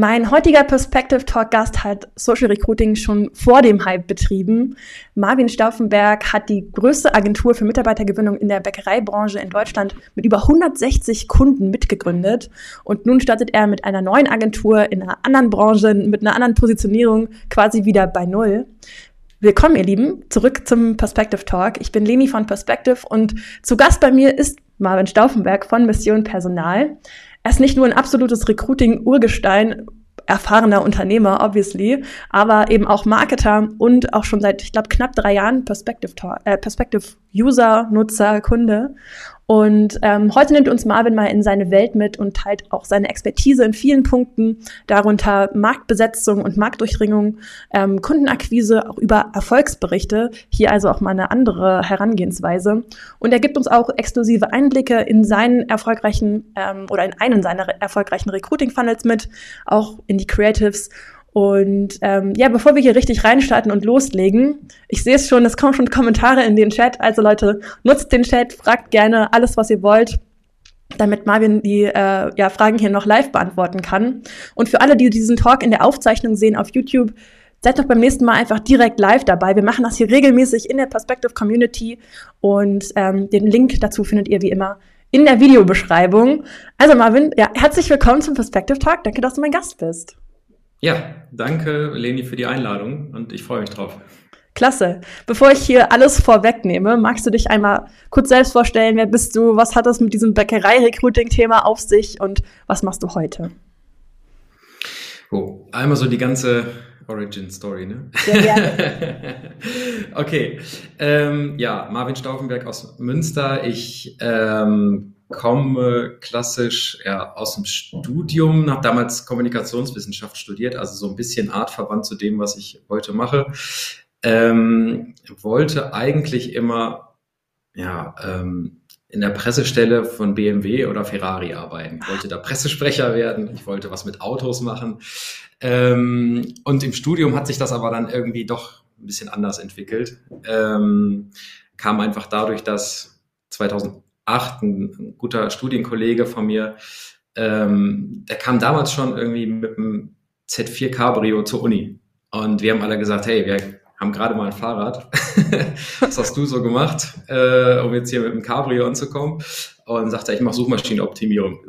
Mein heutiger Perspective Talk Gast hat Social Recruiting schon vor dem Hype betrieben. Marvin Stauffenberg hat die größte Agentur für Mitarbeitergewinnung in der Bäckereibranche in Deutschland mit über 160 Kunden mitgegründet. Und nun startet er mit einer neuen Agentur in einer anderen Branche, mit einer anderen Positionierung quasi wieder bei Null. Willkommen, ihr Lieben, zurück zum Perspective Talk. Ich bin Leni von Perspective und zu Gast bei mir ist Marvin Stauffenberg von Mission Personal. Er ist nicht nur ein absolutes Recruiting-Urgestein, erfahrener Unternehmer, obviously, aber eben auch Marketer und auch schon seit, ich glaube, knapp drei Jahren Perspective, äh, Perspective User, Nutzer, Kunde. Und ähm, heute nimmt uns Marvin mal in seine Welt mit und teilt auch seine Expertise in vielen Punkten, darunter Marktbesetzung und Marktdurchdringung, ähm, Kundenakquise, auch über Erfolgsberichte. Hier also auch mal eine andere Herangehensweise. Und er gibt uns auch exklusive Einblicke in seinen erfolgreichen ähm, oder in einen seiner erfolgreichen Recruiting-Funnels mit, auch in die Creatives und ähm, ja, bevor wir hier richtig reinstarten und loslegen, ich sehe es schon, es kommen schon Kommentare in den Chat. Also Leute, nutzt den Chat, fragt gerne alles, was ihr wollt, damit Marvin die äh, ja, Fragen hier noch live beantworten kann. Und für alle, die diesen Talk in der Aufzeichnung sehen auf YouTube, seid doch beim nächsten Mal einfach direkt live dabei. Wir machen das hier regelmäßig in der Perspective Community und ähm, den Link dazu findet ihr wie immer in der Videobeschreibung. Also Marvin, ja, herzlich willkommen zum Perspective Talk. Danke, dass du mein Gast bist. Ja, danke Leni für die Einladung und ich freue mich drauf. Klasse. Bevor ich hier alles vorwegnehme, magst du dich einmal kurz selbst vorstellen? Wer bist du? Was hat das mit diesem Bäckerei-Recruiting-Thema auf sich und was machst du heute? Oh, einmal so die ganze Origin Story, ne? Sehr gerne. okay. Ähm, ja, Marvin Stauffenberg aus Münster. Ich ähm, komme klassisch ja, aus dem Studium, habe damals Kommunikationswissenschaft studiert, also so ein bisschen artverwandt zu dem, was ich heute mache. Ähm, wollte eigentlich immer ja, ähm, in der Pressestelle von BMW oder Ferrari arbeiten. Ich wollte da Pressesprecher werden, ich wollte was mit Autos machen. Ähm, und im Studium hat sich das aber dann irgendwie doch ein bisschen anders entwickelt. Ähm, kam einfach dadurch, dass 2000 2008 ein, ein guter Studienkollege von mir, ähm, der kam damals schon irgendwie mit einem Z4 Cabrio zur Uni. Und wir haben alle gesagt, hey, wir haben gerade mal ein Fahrrad. Was hast du so gemacht, äh, um jetzt hier mit dem Cabrio anzukommen? Und sagte, ich mache Suchmaschinenoptimierung.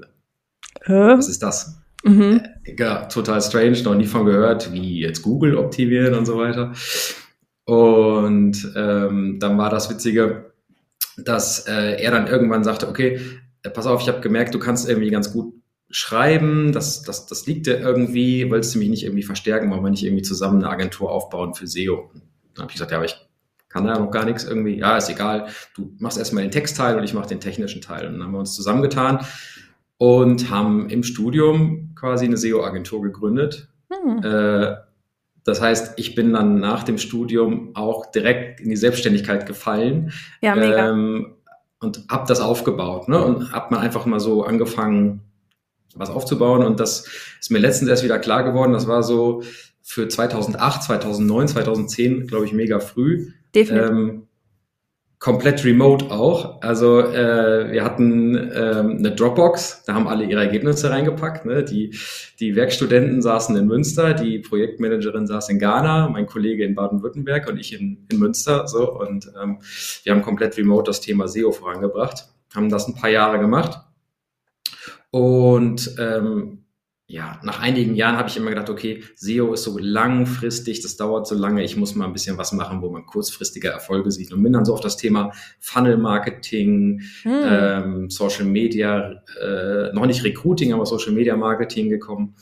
Äh? Was ist das? Mhm. Äh, ja, total strange, noch nie von gehört, wie jetzt Google optimieren und so weiter. Und ähm, dann war das Witzige, dass äh, er dann irgendwann sagte, okay, äh, pass auf, ich habe gemerkt, du kannst irgendwie ganz gut schreiben, das, das, das liegt dir irgendwie, wolltest du mich nicht irgendwie verstärken, wollen wir nicht irgendwie zusammen eine Agentur aufbauen für SEO? Dann habe ich gesagt, ja, aber ich kann da noch gar nichts irgendwie, ja, ist egal, du machst erstmal den Textteil und ich mache den technischen Teil. Und dann haben wir uns zusammengetan und haben im Studium quasi eine SEO-Agentur gegründet. Hm. Äh, das heißt, ich bin dann nach dem Studium auch direkt in die Selbstständigkeit gefallen. Ja, mega. Ähm, und habe das aufgebaut. Ne? Und habe mal einfach mal so angefangen, was aufzubauen. Und das ist mir letztens erst wieder klar geworden. Das war so für 2008, 2009, 2010, glaube ich, mega früh. Definitiv. Ähm, komplett remote auch. Also äh, wir hatten ähm, eine Dropbox, da haben alle ihre Ergebnisse reingepackt. Ne? Die, die Werkstudenten saßen in Münster, die Projektmanagerin saß in Ghana, mein Kollege in Baden-Württemberg und ich in, in Münster. So und ähm, wir haben komplett remote das Thema SEO vorangebracht, haben das ein paar Jahre gemacht und ähm, ja, nach einigen Jahren habe ich immer gedacht, okay, SEO ist so langfristig, das dauert so lange, ich muss mal ein bisschen was machen, wo man kurzfristige Erfolge sieht. Und bin dann so auf das Thema Funnel Marketing, hm. ähm, Social Media, äh, noch nicht Recruiting, aber Social Media Marketing gekommen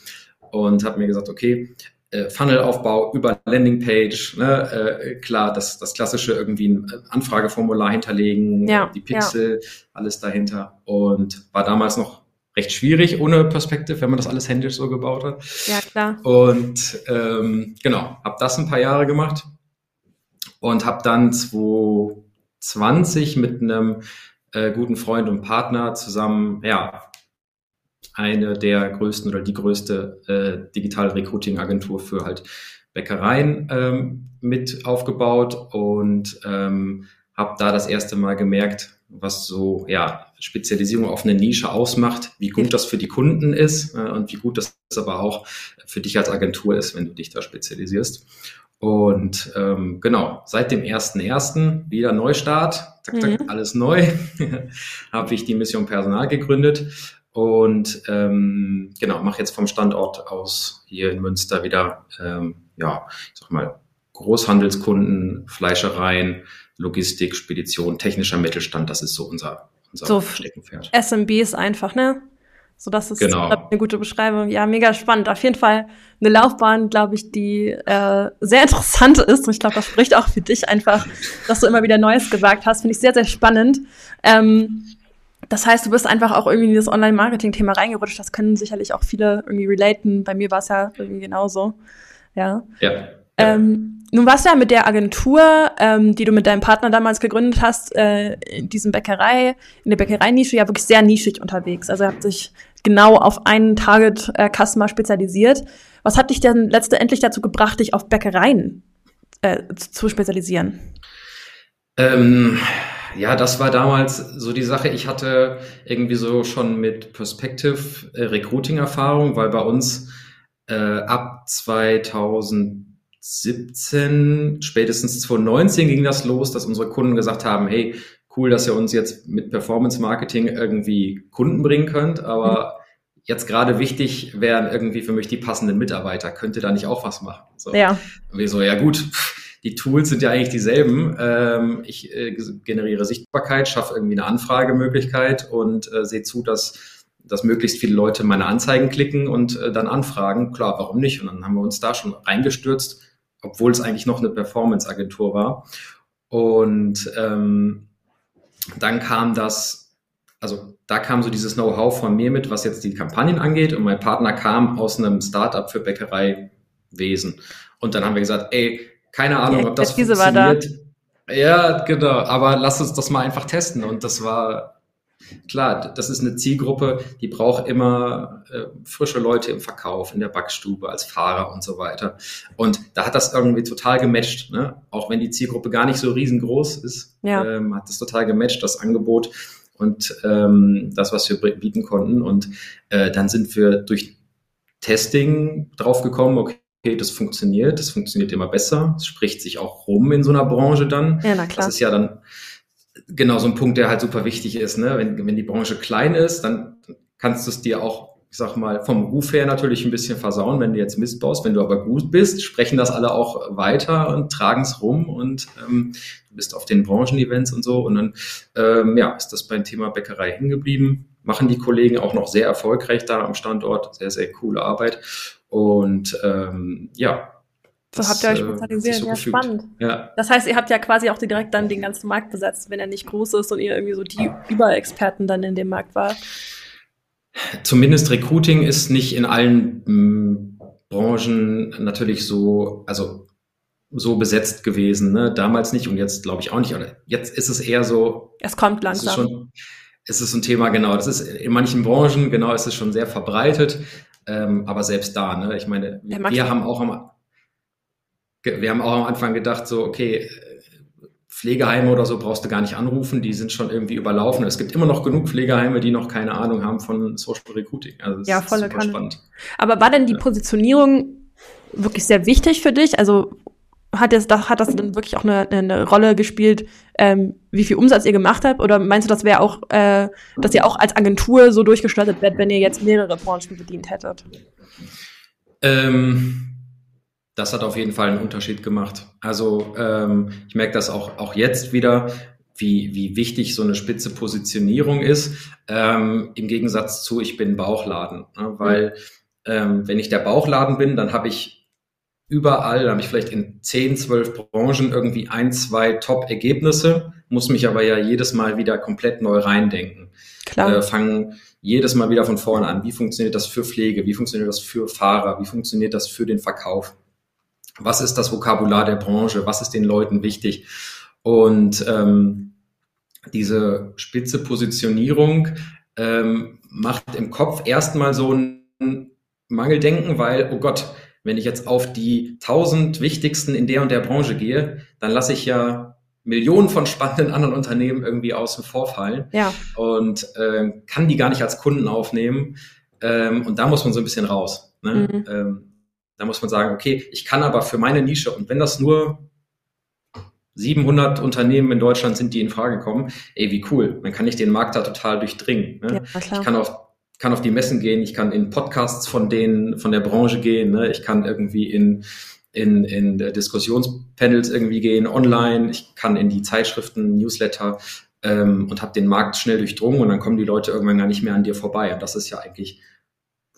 und habe mir gesagt, okay, äh, Funnelaufbau über Landingpage, ne, äh, klar, das, das klassische irgendwie ein Anfrageformular hinterlegen, ja, die Pixel, ja. alles dahinter und war damals noch recht schwierig ohne Perspektive, wenn man das alles händisch so gebaut hat. Ja, klar. Und ähm, genau, habe das ein paar Jahre gemacht und habe dann 2020 mit einem äh, guten Freund und Partner zusammen, ja, eine der größten oder die größte äh, Digital Recruiting Agentur für halt Bäckereien ähm, mit aufgebaut und ähm, habe da das erste Mal gemerkt, was so ja Spezialisierung auf eine Nische ausmacht, wie gut das für die Kunden ist äh, und wie gut das aber auch für dich als Agentur ist, wenn du dich da spezialisierst. Und ähm, genau, seit dem 1.1. wieder Neustart, zack, zack, mhm. alles neu, habe ich die Mission Personal gegründet und ähm, genau, mache jetzt vom Standort aus hier in Münster wieder, ähm, ja, ich sag mal, Großhandelskunden, Fleischereien, Logistik, Spedition, technischer Mittelstand, das ist so unser, unser so Steckenpferd. SMB ist einfach, ne? So, das ist genau. eine gute Beschreibung. Ja, mega spannend. Auf jeden Fall eine Laufbahn, glaube ich, die äh, sehr interessant ist. Und ich glaube, das spricht auch für dich einfach, dass du immer wieder Neues gesagt hast. Finde ich sehr, sehr spannend. Ähm, das heißt, du bist einfach auch irgendwie in das Online-Marketing-Thema reingerutscht. Das können sicherlich auch viele irgendwie relaten. Bei mir war es ja irgendwie genauso. Ja. Ja. Ähm, nun warst du ja mit der Agentur, ähm, die du mit deinem Partner damals gegründet hast, äh, in diesem Bäckerei, in der Bäckereinische ja wirklich sehr nischig unterwegs. Also ihr habt sich genau auf einen Target-Customer spezialisiert. Was hat dich denn letztendlich dazu gebracht, dich auf Bäckereien äh, zu spezialisieren? Ähm, ja, das war damals so die Sache. Ich hatte irgendwie so schon mit Perspective äh, Recruiting-Erfahrung, weil bei uns äh, ab 2017, spätestens 2019 ging das los, dass unsere Kunden gesagt haben, hey, cool, dass ihr uns jetzt mit Performance Marketing irgendwie Kunden bringen könnt, aber mhm. jetzt gerade wichtig wären irgendwie für mich die passenden Mitarbeiter. Könnt ihr da nicht auch was machen? So. Ja. Und wir so, ja gut, die Tools sind ja eigentlich dieselben. Ähm, ich äh, generiere Sichtbarkeit, schaffe irgendwie eine Anfragemöglichkeit und äh, sehe zu, dass, dass möglichst viele Leute meine Anzeigen klicken und äh, dann anfragen. Klar, warum nicht? Und dann haben wir uns da schon reingestürzt, obwohl es eigentlich noch eine Performance-Agentur war. Und ähm, dann kam das, also da kam so dieses Know-how von mir mit, was jetzt die Kampagnen angeht. Und mein Partner kam aus einem Startup für Bäckereiwesen. Und dann haben wir gesagt, ey, keine Ahnung, ob das funktioniert. Ja, genau. Aber lass uns das mal einfach testen. Und das war klar, das ist eine Zielgruppe, die braucht immer äh, frische Leute im Verkauf, in der Backstube, als Fahrer und so weiter. Und da hat das irgendwie total gematcht, ne? Auch wenn die Zielgruppe gar nicht so riesengroß ist, ja. ähm, hat das total gematcht, das Angebot und ähm, das, was wir bieten konnten. Und äh, dann sind wir durch Testing draufgekommen, okay, okay, das funktioniert, das funktioniert immer besser, es spricht sich auch rum in so einer Branche dann. Ja, na klar. Das ist ja dann genau so ein Punkt, der halt super wichtig ist. Ne? Wenn, wenn die Branche klein ist, dann kannst du es dir auch, ich sag mal, vom Ruf her natürlich ein bisschen versauen, wenn du jetzt Mist baust. Wenn du aber gut bist, sprechen das alle auch weiter und tragen es rum und ähm, du bist auf den Branchenevents und so. Und dann ähm, ja, ist das beim Thema Bäckerei hingeblieben. Machen die Kollegen auch noch sehr erfolgreich da am Standort. Sehr, sehr coole Arbeit. Und ähm, ja, so habt ihr euch äh, spezialisiert, so ja, spannend. Ja. Das heißt, ihr habt ja quasi auch direkt dann den ganzen Markt besetzt, wenn er nicht groß ist und ihr irgendwie so die Überexperten dann in dem Markt war. Zumindest Recruiting ist nicht in allen m, Branchen natürlich so, also so besetzt gewesen. Ne? Damals nicht und jetzt glaube ich auch nicht. Oder jetzt ist es eher so. Es kommt langsam. Es ist, schon, es ist ein Thema, genau. Das ist in manchen Branchen, genau, ist es schon sehr verbreitet. Ähm, aber selbst da, ne, ich meine, wir, wir haben auch am, wir haben auch am Anfang gedacht, so, okay, Pflegeheime oder so brauchst du gar nicht anrufen, die sind schon irgendwie überlaufen. Es gibt immer noch genug Pflegeheime, die noch keine Ahnung haben von Social Recruiting. Also das ja, volle ist super spannend. Aber war denn die Positionierung wirklich sehr wichtig für dich? Also hat das, hat das dann wirklich auch eine, eine Rolle gespielt, ähm, wie viel Umsatz ihr gemacht habt? Oder meinst du, das wäre auch, äh, dass ihr auch als Agentur so durchgestartet werdet, wenn ihr jetzt mehrere Branchen bedient hättet? Ähm, das hat auf jeden Fall einen Unterschied gemacht. Also ähm, ich merke das auch, auch jetzt wieder, wie, wie wichtig so eine spitze Positionierung ist, ähm, im Gegensatz zu, ich bin Bauchladen. Ne? Weil ähm, wenn ich der Bauchladen bin, dann habe ich überall, da habe ich vielleicht in 10, 12 Branchen irgendwie ein, zwei Top-Ergebnisse, muss mich aber ja jedes Mal wieder komplett neu reindenken. Klar. Äh, fangen jedes Mal wieder von vorne an. Wie funktioniert das für Pflege? Wie funktioniert das für Fahrer? Wie funktioniert das für den Verkauf? Was ist das Vokabular der Branche? Was ist den Leuten wichtig? Und ähm, diese spitze Positionierung ähm, macht im Kopf erstmal so ein Mangeldenken, weil, oh Gott, wenn ich jetzt auf die tausend wichtigsten in der und der Branche gehe, dann lasse ich ja Millionen von spannenden anderen Unternehmen irgendwie außen vor fallen ja. und äh, kann die gar nicht als Kunden aufnehmen. Ähm, und da muss man so ein bisschen raus. Ne? Mhm. Ähm, da muss man sagen, okay, ich kann aber für meine Nische, und wenn das nur 700 Unternehmen in Deutschland sind, die in Frage kommen, ey, wie cool, dann kann ich den Markt da total durchdringen. Ne? Ja, ich kann auf, kann auf die Messen gehen, ich kann in Podcasts von denen, von der Branche gehen, ne? ich kann irgendwie in, in, in Diskussionspanels irgendwie gehen, online, ich kann in die Zeitschriften, Newsletter ähm, und habe den Markt schnell durchdrungen und dann kommen die Leute irgendwann gar nicht mehr an dir vorbei. Und das ist ja eigentlich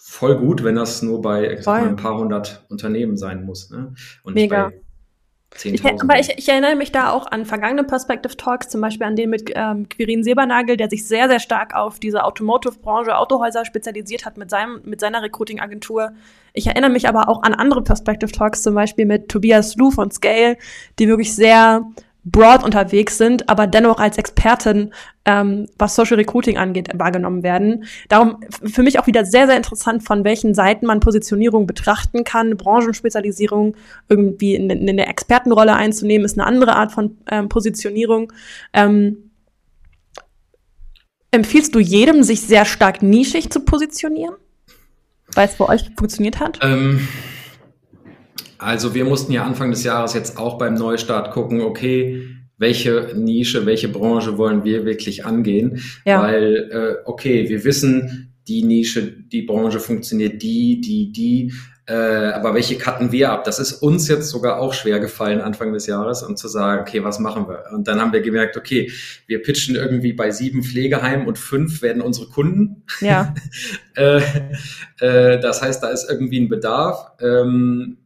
voll gut, wenn das nur bei mal, ein paar hundert Unternehmen sein muss. Ne? Und Mega. Ich, aber ich, ich, erinnere mich da auch an vergangene Perspective Talks, zum Beispiel an den mit ähm, Quirin Sebernagel, der sich sehr, sehr stark auf diese Automotive-Branche, Autohäuser spezialisiert hat mit, seinem, mit seiner Recruiting-Agentur. Ich erinnere mich aber auch an andere Perspective Talks, zum Beispiel mit Tobias Lu von Scale, die wirklich sehr broad unterwegs sind, aber dennoch als Expertin, ähm, was Social Recruiting angeht, wahrgenommen werden. Darum für mich auch wieder sehr, sehr interessant, von welchen Seiten man Positionierung betrachten kann. Branchenspezialisierung irgendwie in, in eine Expertenrolle einzunehmen, ist eine andere Art von ähm, Positionierung. Ähm, empfiehlst du jedem, sich sehr stark nischig zu positionieren? Weil es bei euch funktioniert hat? Ähm also wir mussten ja Anfang des Jahres jetzt auch beim Neustart gucken, okay, welche Nische, welche Branche wollen wir wirklich angehen? Ja. Weil, äh, okay, wir wissen, die Nische, die Branche funktioniert die, die, die, äh, aber welche cutten wir ab? Das ist uns jetzt sogar auch schwer gefallen Anfang des Jahres, um zu sagen, okay, was machen wir? Und dann haben wir gemerkt, okay, wir pitchen irgendwie bei sieben Pflegeheimen und fünf werden unsere Kunden. Ja. äh, äh, das heißt, da ist irgendwie ein Bedarf. Ähm,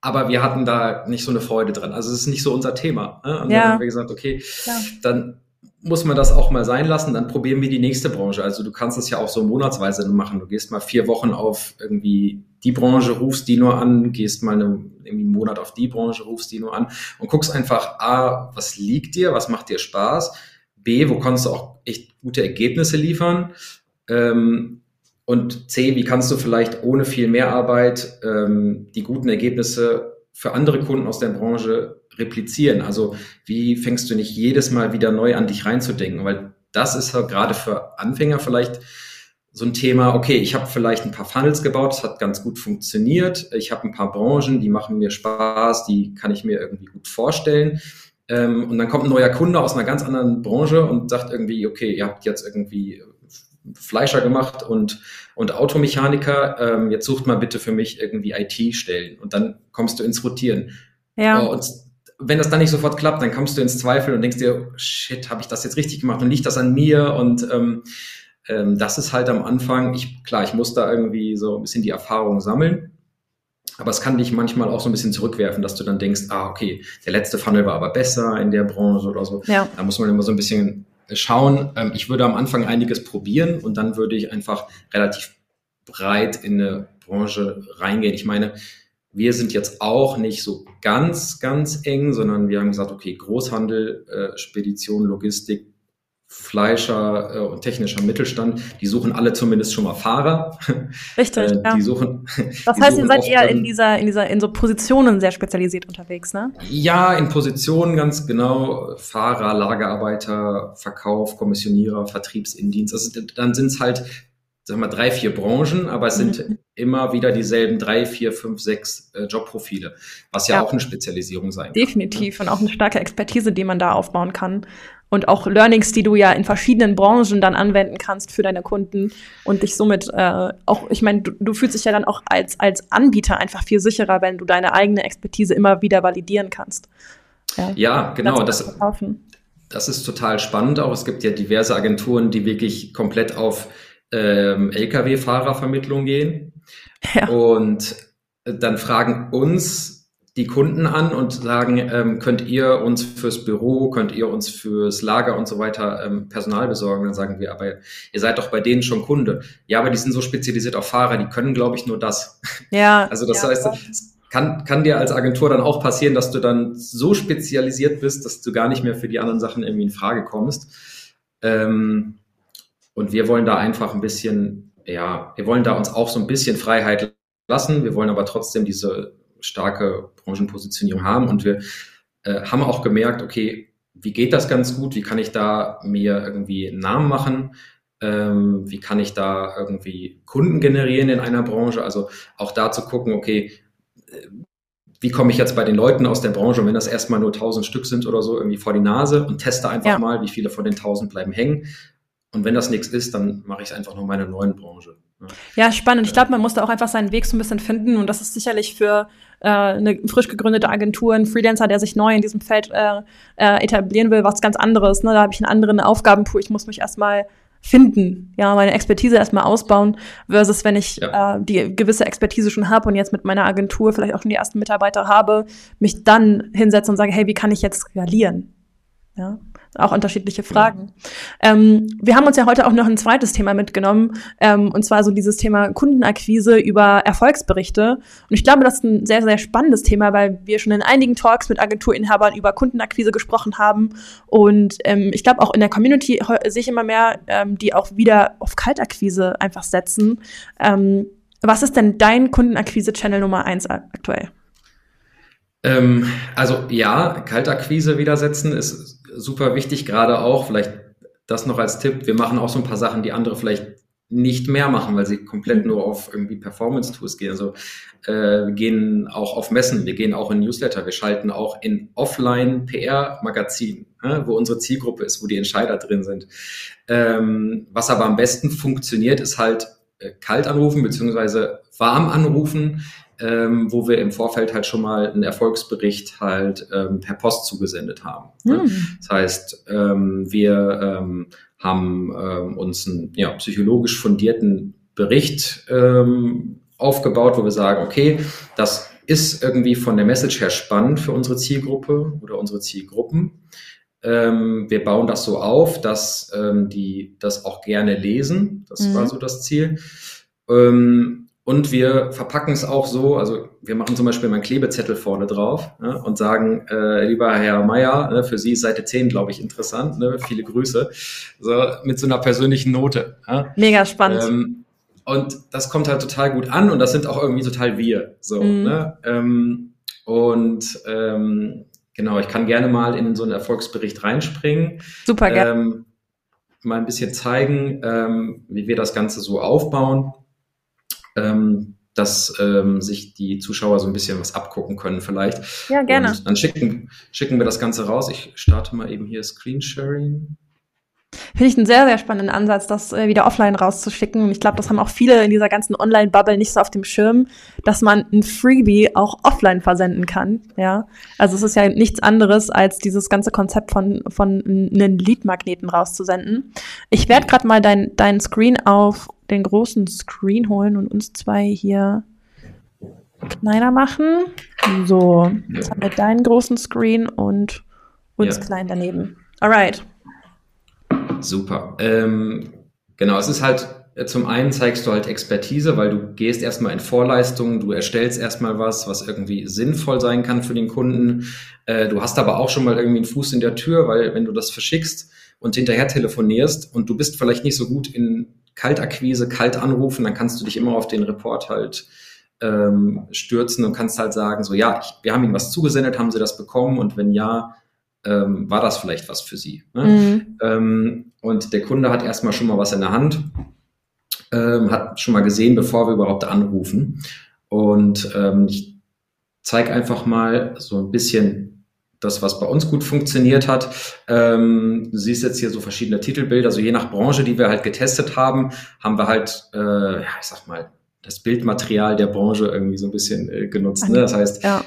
aber wir hatten da nicht so eine Freude dran. Also es ist nicht so unser Thema. Ne? Und ja. dann haben wir gesagt, okay, ja. dann muss man das auch mal sein lassen, dann probieren wir die nächste Branche. Also du kannst das ja auch so monatsweise machen. Du gehst mal vier Wochen auf irgendwie die Branche, rufst die nur an, gehst mal eine, irgendwie einen Monat auf die Branche, rufst die nur an und guckst einfach, A, was liegt dir, was macht dir Spaß? B, wo kannst du auch echt gute Ergebnisse liefern? Ähm, und C, wie kannst du vielleicht ohne viel Mehrarbeit ähm, die guten Ergebnisse für andere Kunden aus der Branche replizieren? Also wie fängst du nicht jedes Mal wieder neu an dich reinzudenken? Weil das ist halt gerade für Anfänger vielleicht so ein Thema, okay, ich habe vielleicht ein paar Funnels gebaut, das hat ganz gut funktioniert. Ich habe ein paar Branchen, die machen mir Spaß, die kann ich mir irgendwie gut vorstellen. Ähm, und dann kommt ein neuer Kunde aus einer ganz anderen Branche und sagt irgendwie, okay, ihr habt jetzt irgendwie Fleischer gemacht und, und Automechaniker, ähm, jetzt sucht mal bitte für mich irgendwie IT-Stellen und dann kommst du ins Rotieren. Ja. Oh, und wenn das dann nicht sofort klappt, dann kommst du ins Zweifel und denkst dir, shit, habe ich das jetzt richtig gemacht und liegt das an mir? Und ähm, ähm, das ist halt am Anfang, ich, klar, ich muss da irgendwie so ein bisschen die Erfahrung sammeln. Aber es kann dich manchmal auch so ein bisschen zurückwerfen, dass du dann denkst, ah, okay, der letzte Funnel war aber besser in der Branche oder so. Ja. Da muss man immer so ein bisschen schauen. Ähm, ich würde am Anfang einiges probieren und dann würde ich einfach relativ breit in eine Branche reingehen. Ich meine, wir sind jetzt auch nicht so ganz, ganz eng, sondern wir haben gesagt, okay, Großhandel, äh, Spedition, Logistik, Fleischer äh, und technischer Mittelstand, die suchen alle zumindest schon mal Fahrer. Richtig, äh, ja. Die suchen, das heißt, ihr seid eher in dieser, in dieser, in so Positionen sehr spezialisiert unterwegs, ne? Ja, in Positionen ganz genau. Fahrer, Lagerarbeiter, Verkauf, Kommissionierer, Vertriebsindienst. Also dann sind es halt, sagen wir mal, drei, vier Branchen, aber es sind mhm. immer wieder dieselben drei, vier, fünf, sechs äh, Jobprofile, was ja, ja, auch eine Spezialisierung sein Definitiv kann. Definitiv und auch eine starke Expertise, die man da aufbauen kann und auch Learnings, die du ja in verschiedenen Branchen dann anwenden kannst für deine Kunden und dich somit äh, auch, ich meine, du, du fühlst dich ja dann auch als, als Anbieter einfach viel sicherer, wenn du deine eigene Expertise immer wieder validieren kannst. Ja, ja genau. Das, das ist total spannend auch. Es gibt ja diverse Agenturen, die wirklich komplett auf ähm, Lkw-Fahrervermittlung gehen. Ja. Und dann fragen uns die Kunden an und sagen, ähm, könnt ihr uns fürs Büro, könnt ihr uns fürs Lager und so weiter ähm, Personal besorgen? Dann sagen wir, aber ihr seid doch bei denen schon Kunde. Ja, aber die sind so spezialisiert auf Fahrer, die können, glaube ich, nur das. Ja. Also das ja, heißt, es kann, kann dir als Agentur dann auch passieren, dass du dann so spezialisiert bist, dass du gar nicht mehr für die anderen Sachen irgendwie in Frage kommst. Ähm, und wir wollen da einfach ein bisschen, ja, wir wollen da uns auch so ein bisschen Freiheit lassen. Wir wollen aber trotzdem diese starke Branchenpositionierung haben. Und wir äh, haben auch gemerkt, okay, wie geht das ganz gut? Wie kann ich da mir irgendwie einen Namen machen? Ähm, wie kann ich da irgendwie Kunden generieren in einer Branche? Also auch da zu gucken, okay, wie komme ich jetzt bei den Leuten aus der Branche, und wenn das erstmal nur 1000 Stück sind oder so, irgendwie vor die Nase und teste einfach ja. mal, wie viele von den 1000 bleiben hängen. Und wenn das nichts ist, dann mache ich es einfach noch in meiner neuen Branche. Ja, spannend. Ich glaube, man muss da auch einfach seinen Weg so ein bisschen finden. Und das ist sicherlich für äh, eine frisch gegründete Agentur, ein Freelancer, der sich neu in diesem Feld äh, äh, etablieren will, was ganz anderes. Ne? Da habe ich einen anderen Aufgabenpool. Ich muss mich erstmal finden, ja, meine Expertise erstmal ausbauen, versus wenn ich ja. äh, die gewisse Expertise schon habe und jetzt mit meiner Agentur vielleicht auch schon die ersten Mitarbeiter habe, mich dann hinsetze und sage, hey, wie kann ich jetzt skalieren? Ja, auch unterschiedliche Fragen. Ja. Ähm, wir haben uns ja heute auch noch ein zweites Thema mitgenommen, ähm, und zwar so dieses Thema Kundenakquise über Erfolgsberichte. Und ich glaube, das ist ein sehr, sehr spannendes Thema, weil wir schon in einigen Talks mit Agenturinhabern über Kundenakquise gesprochen haben. Und ähm, ich glaube, auch in der Community sehe ich immer mehr, ähm, die auch wieder auf Kaltakquise einfach setzen. Ähm, was ist denn dein Kundenakquise-Channel Nummer eins aktuell? Ähm, also ja, Kaltakquise widersetzen ist super wichtig, gerade auch, vielleicht das noch als Tipp, wir machen auch so ein paar Sachen, die andere vielleicht nicht mehr machen, weil sie komplett nur auf irgendwie Performance-Tools gehen. Also äh, wir gehen auch auf Messen, wir gehen auch in Newsletter, wir schalten auch in Offline-PR-Magazin, äh, wo unsere Zielgruppe ist, wo die Entscheider drin sind. Ähm, was aber am besten funktioniert, ist halt äh, kalt anrufen beziehungsweise warm anrufen ähm, wo wir im Vorfeld halt schon mal einen Erfolgsbericht halt ähm, per Post zugesendet haben. Mhm. Das heißt, ähm, wir ähm, haben ähm, uns einen ja, psychologisch fundierten Bericht ähm, aufgebaut, wo wir sagen, okay, das ist irgendwie von der Message her spannend für unsere Zielgruppe oder unsere Zielgruppen. Ähm, wir bauen das so auf, dass ähm, die das auch gerne lesen. Das mhm. war so das Ziel. Ähm, und wir verpacken es auch so, also wir machen zum Beispiel mal einen Klebezettel vorne drauf ne, und sagen, äh, lieber Herr Meier, ne, für Sie ist Seite 10, glaube ich, interessant, ne, viele Grüße, so, mit so einer persönlichen Note. Ja. Mega spannend. Ähm, und das kommt halt total gut an und das sind auch irgendwie total wir. So, mhm. ne? Ähm, und ähm, genau, ich kann gerne mal in so einen Erfolgsbericht reinspringen. Super, gerne. Ähm, mal ein bisschen zeigen, ähm, wie wir das Ganze so aufbauen ähm, dass ähm, sich die Zuschauer so ein bisschen was abgucken können vielleicht. Ja, gerne. Und dann schicken, schicken wir das Ganze raus. Ich starte mal eben hier Screensharing. Finde ich einen sehr, sehr spannenden Ansatz, das äh, wieder offline rauszuschicken. Ich glaube, das haben auch viele in dieser ganzen Online-Bubble nicht so auf dem Schirm, dass man ein Freebie auch offline versenden kann. Ja, also es ist ja nichts anderes, als dieses ganze Konzept von, von einen Lead-Magneten rauszusenden. Ich werde gerade mal dein, dein Screen auf den großen Screen holen und uns zwei hier kleiner machen. So, jetzt haben wir deinen großen Screen und uns ja. klein daneben. Alright. Super. Ähm, genau, es ist halt, zum einen zeigst du halt Expertise, weil du gehst erstmal in Vorleistungen, du erstellst erstmal was, was irgendwie sinnvoll sein kann für den Kunden. Äh, du hast aber auch schon mal irgendwie einen Fuß in der Tür, weil wenn du das verschickst und hinterher telefonierst und du bist vielleicht nicht so gut in Kaltakquise, kalt anrufen, dann kannst du dich immer auf den Report halt ähm, stürzen und kannst halt sagen, so ja, ich, wir haben Ihnen was zugesendet, haben Sie das bekommen und wenn ja, ähm, war das vielleicht was für Sie. Ne? Mhm. Ähm, und der Kunde hat erstmal schon mal was in der Hand, ähm, hat schon mal gesehen, bevor wir überhaupt anrufen. Und ähm, ich zeige einfach mal so ein bisschen das, was bei uns gut funktioniert hat. Ähm, du siehst jetzt hier so verschiedene Titelbilder, also je nach Branche, die wir halt getestet haben, haben wir halt, äh, ja, ich sag mal, das Bildmaterial der Branche irgendwie so ein bisschen äh, genutzt. Ne? Das heißt, ja.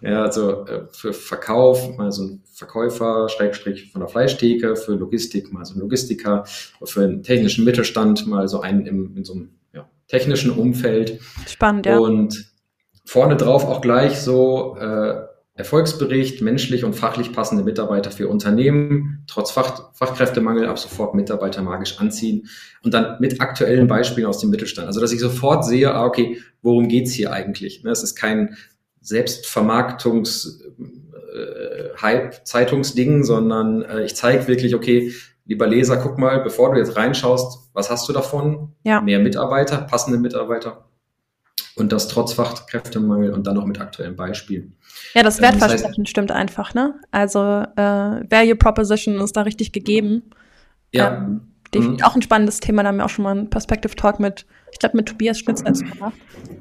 Ja, also äh, für Verkauf mal so ein Verkäufer, Steigstrich von der Fleischtheke, für Logistik mal so ein Logistiker, für einen technischen Mittelstand mal so einen im, in so einem ja, technischen Umfeld. Spannend, ja. Und vorne drauf auch gleich so äh, Erfolgsbericht, menschlich und fachlich passende Mitarbeiter für Unternehmen, trotz Fach, Fachkräftemangel ab sofort Mitarbeiter magisch anziehen und dann mit aktuellen Beispielen aus dem Mittelstand. Also dass ich sofort sehe, ah, okay, worum geht's hier eigentlich? Ne, es ist kein Selbstvermarktungs-Hype-Zeitungsding, äh, sondern äh, ich zeige wirklich, okay, lieber Leser, guck mal, bevor du jetzt reinschaust, was hast du davon? Ja. Mehr Mitarbeiter, passende Mitarbeiter. Und das trotz Fachkräftemangel und dann noch mit aktuellen Beispielen. Ja, das Wertversprechen ähm, das heißt, stimmt einfach, ne? Also äh, Value Proposition ist da richtig gegeben. Ja. Ähm, mhm. Auch ein spannendes Thema, da haben wir auch schon mal einen Perspective Talk mit, ich glaube, mit Tobias Schnitzer gemacht.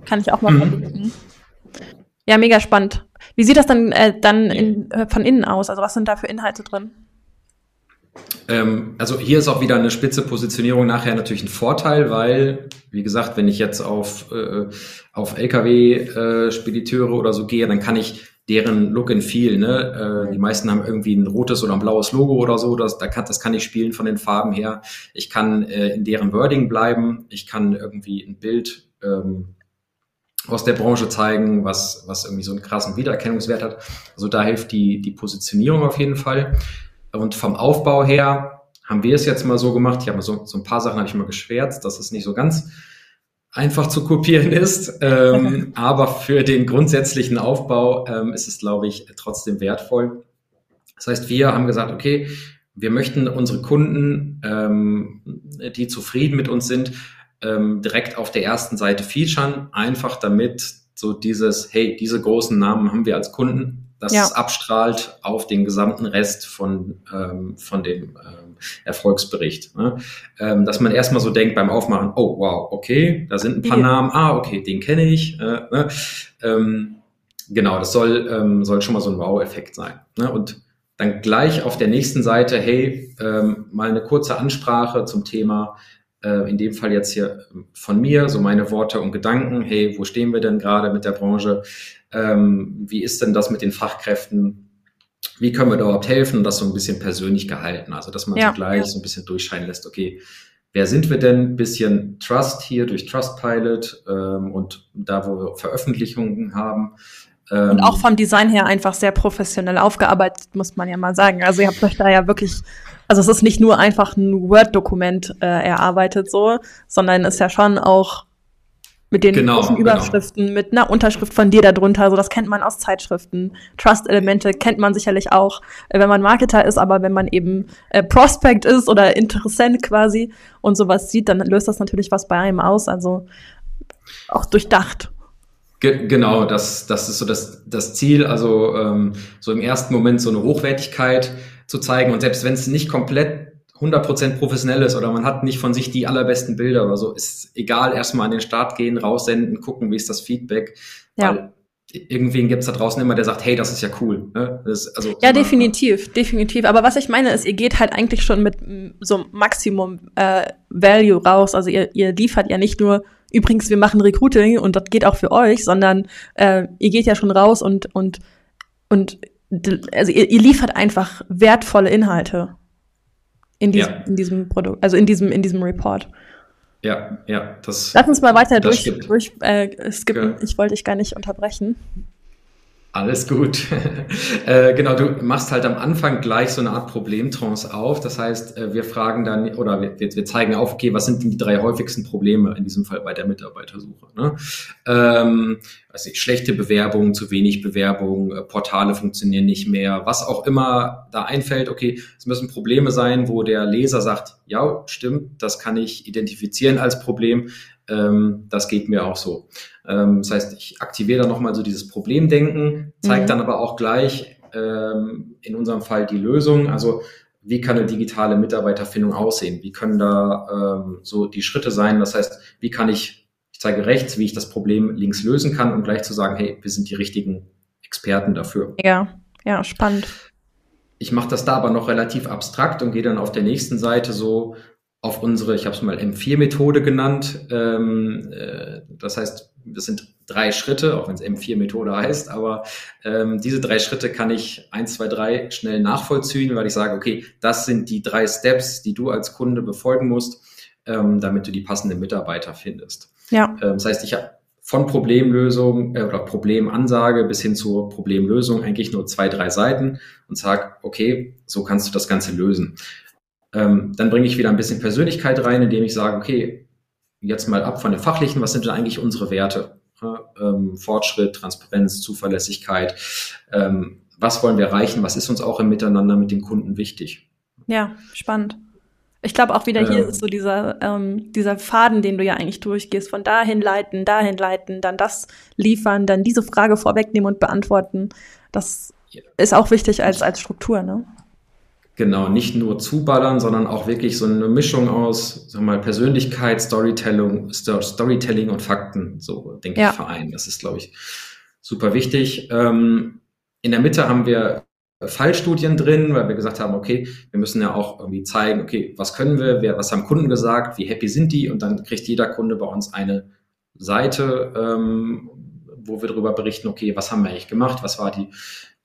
Kann ich auch mal mhm. verlinken. Ja, mega spannend. Wie sieht das dann, äh, dann in, äh, von innen aus? Also was sind da für Inhalte drin? Ähm, also hier ist auch wieder eine spitze Positionierung nachher natürlich ein Vorteil, weil, wie gesagt, wenn ich jetzt auf, äh, auf Lkw-Spediteure äh, oder so gehe, dann kann ich deren Look and Feel, ne? Äh, die meisten haben irgendwie ein rotes oder ein blaues Logo oder so, das, da kann, das kann ich spielen von den Farben her. Ich kann äh, in deren Wording bleiben, ich kann irgendwie ein Bild ähm, aus der Branche zeigen, was, was irgendwie so einen krassen Wiedererkennungswert hat. Also da hilft die, die Positionierung auf jeden Fall. Und vom Aufbau her haben wir es jetzt mal so gemacht. Ich habe so, so ein paar Sachen habe ich mal geschwärzt, dass es nicht so ganz einfach zu kopieren ist. Ähm, aber für den grundsätzlichen Aufbau ähm, ist es, glaube ich, trotzdem wertvoll. Das heißt, wir haben gesagt, okay, wir möchten unsere Kunden, ähm, die zufrieden mit uns sind, ähm, direkt auf der ersten Seite featuren, einfach damit so dieses, hey, diese großen Namen haben wir als Kunden, das ja. abstrahlt auf den gesamten Rest von, ähm, von dem ähm, Erfolgsbericht. Ne? Ähm, dass man erstmal so denkt beim Aufmachen, oh wow, okay, da sind ein paar ja. Namen, ah, okay, den kenne ich. Äh, ne? ähm, genau, das soll, ähm, soll schon mal so ein Wow-Effekt sein. Ne? Und dann gleich auf der nächsten Seite, hey, ähm, mal eine kurze Ansprache zum Thema, äh, in dem Fall jetzt hier von mir, so meine Worte und Gedanken, hey, wo stehen wir denn gerade mit der Branche? Ähm, wie ist denn das mit den Fachkräften? Wie können wir da überhaupt helfen? Und das so ein bisschen persönlich gehalten. Also, dass man ja, so gleich ja. so ein bisschen durchscheinen lässt, okay, wer sind wir denn? Bisschen Trust hier durch Trustpilot ähm, und da, wo wir Veröffentlichungen haben. Ähm, und auch vom Design her einfach sehr professionell aufgearbeitet, muss man ja mal sagen. Also ihr habt euch da ja wirklich, also es ist nicht nur einfach ein Word-Dokument äh, erarbeitet so, sondern ist ja schon auch mit den genau, großen genau. Überschriften, genau. mit einer Unterschrift von dir darunter. So, das kennt man aus Zeitschriften. Trust-Elemente kennt man sicherlich auch, äh, wenn man Marketer ist, aber wenn man eben äh, Prospect ist oder Interessent quasi und sowas sieht, dann löst das natürlich was bei einem aus. Also auch durchdacht. Ge genau, das, das ist so das, das Ziel. Also ähm, so im ersten Moment so eine Hochwertigkeit zu zeigen und selbst wenn es nicht komplett 100% professionell ist oder man hat nicht von sich die allerbesten Bilder oder so, ist egal, erstmal an den Start gehen, raussenden, gucken, wie ist das Feedback. Ja. Weil irgendwen gibt's da draußen immer, der sagt, hey, das ist ja cool. Ne? Das, also, ja, definitiv, definitiv. Aber was ich meine ist, ihr geht halt eigentlich schon mit so Maximum äh, Value raus. Also ihr, ihr liefert ja nicht nur, übrigens, wir machen Recruiting und das geht auch für euch, sondern äh, ihr geht ja schon raus und, und, und also ihr, ihr liefert einfach wertvolle Inhalte in diesem, ja. in diesem Produkt, also in diesem, in diesem Report. Ja, ja, das. Lass uns mal weiter durch, durch äh, skippen. Ja. Ich wollte dich gar nicht unterbrechen. Alles gut. äh, genau, du machst halt am Anfang gleich so eine Art Problemtrance auf. Das heißt, äh, wir fragen dann oder wir, wir zeigen auf, okay, was sind denn die drei häufigsten Probleme in diesem Fall bei der Mitarbeitersuche? Ne? Ähm, also schlechte Bewerbungen, zu wenig Bewerbungen, äh, Portale funktionieren nicht mehr, was auch immer da einfällt. Okay, es müssen Probleme sein, wo der Leser sagt, ja, stimmt, das kann ich identifizieren als Problem. Ähm, das geht mir auch so. Ähm, das heißt, ich aktiviere dann nochmal so dieses Problemdenken, zeige mhm. dann aber auch gleich ähm, in unserem Fall die Lösung. Also wie kann eine digitale Mitarbeiterfindung aussehen? Wie können da ähm, so die Schritte sein? Das heißt, wie kann ich, ich zeige rechts, wie ich das Problem links lösen kann, um gleich zu sagen, hey, wir sind die richtigen Experten dafür. Ja, ja, spannend. Ich mache das da aber noch relativ abstrakt und gehe dann auf der nächsten Seite so auf unsere, ich habe es mal M4-Methode genannt. Ähm, äh, das heißt, das sind drei Schritte, auch wenn es M4-Methode heißt, aber ähm, diese drei Schritte kann ich eins, zwei, drei schnell nachvollziehen, weil ich sage, okay, das sind die drei Steps, die du als Kunde befolgen musst, ähm, damit du die passenden Mitarbeiter findest. Ja. Ähm, das heißt, ich habe von Problemlösung äh, oder Problemansage bis hin zur Problemlösung eigentlich nur zwei, drei Seiten und sage, okay, so kannst du das Ganze lösen. Ähm, dann bringe ich wieder ein bisschen Persönlichkeit rein, indem ich sage, okay, jetzt mal ab von den fachlichen, was sind denn eigentlich unsere Werte? Ähm, Fortschritt, Transparenz, Zuverlässigkeit. Ähm, was wollen wir erreichen? Was ist uns auch im Miteinander mit den Kunden wichtig? Ja, spannend. Ich glaube auch wieder hier ähm, ist so dieser, ähm, dieser Faden, den du ja eigentlich durchgehst, von dahin leiten, dahin leiten, dann das liefern, dann diese Frage vorwegnehmen und beantworten. Das ja. ist auch wichtig als, als Struktur, ne? Genau, nicht nur zuballern, sondern auch wirklich so eine Mischung aus, sag mal, Persönlichkeit, Storytelling, Storytelling und Fakten, so denke ja. ich, vereinen. Das ist, glaube ich, super wichtig. Ähm, in der Mitte haben wir Fallstudien drin, weil wir gesagt haben, okay, wir müssen ja auch irgendwie zeigen, okay, was können wir, wer, was haben Kunden gesagt, wie happy sind die und dann kriegt jeder Kunde bei uns eine Seite, ähm, wo wir darüber berichten, okay, was haben wir eigentlich gemacht, was war die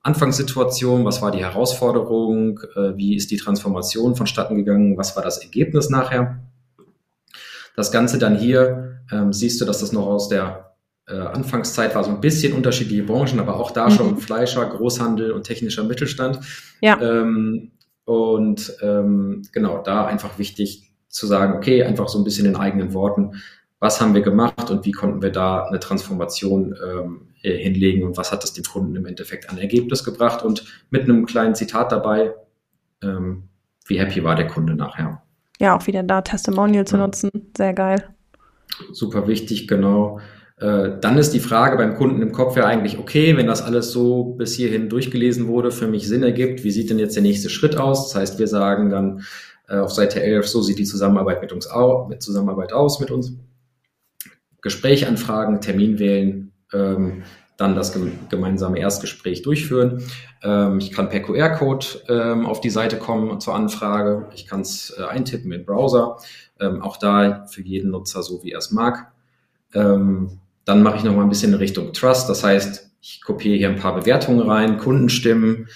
Anfangssituation, was war die Herausforderung, äh, wie ist die Transformation vonstatten gegangen, was war das Ergebnis nachher. Das Ganze dann hier, ähm, siehst du, dass das noch aus der äh, Anfangszeit war, so ein bisschen unterschiedliche Branchen, aber auch da mhm. schon Fleischer, Großhandel und technischer Mittelstand. Ja. Ähm, und ähm, genau, da einfach wichtig zu sagen, okay, einfach so ein bisschen in eigenen Worten, was haben wir gemacht und wie konnten wir da eine Transformation ähm, äh, hinlegen und was hat das dem Kunden im Endeffekt an Ergebnis gebracht und mit einem kleinen Zitat dabei, ähm, wie happy war der Kunde nachher. Ja, auch wieder da Testimonial zu ja. nutzen, sehr geil. Super wichtig, genau. Äh, dann ist die Frage beim Kunden im Kopf ja eigentlich, okay, wenn das alles so bis hierhin durchgelesen wurde, für mich Sinn ergibt, wie sieht denn jetzt der nächste Schritt aus? Das heißt, wir sagen dann äh, auf Seite 11, so sieht die Zusammenarbeit mit uns au mit Zusammenarbeit aus mit uns. Gespräch anfragen, Termin wählen, ähm, dann das gemeinsame Erstgespräch durchführen. Ähm, ich kann per QR-Code ähm, auf die Seite kommen zur Anfrage. Ich kann es äh, eintippen im Browser. Ähm, auch da für jeden Nutzer so, wie er es mag. Ähm, dann mache ich noch mal ein bisschen in Richtung Trust. Das heißt, ich kopiere hier ein paar Bewertungen rein, Kundenstimmen.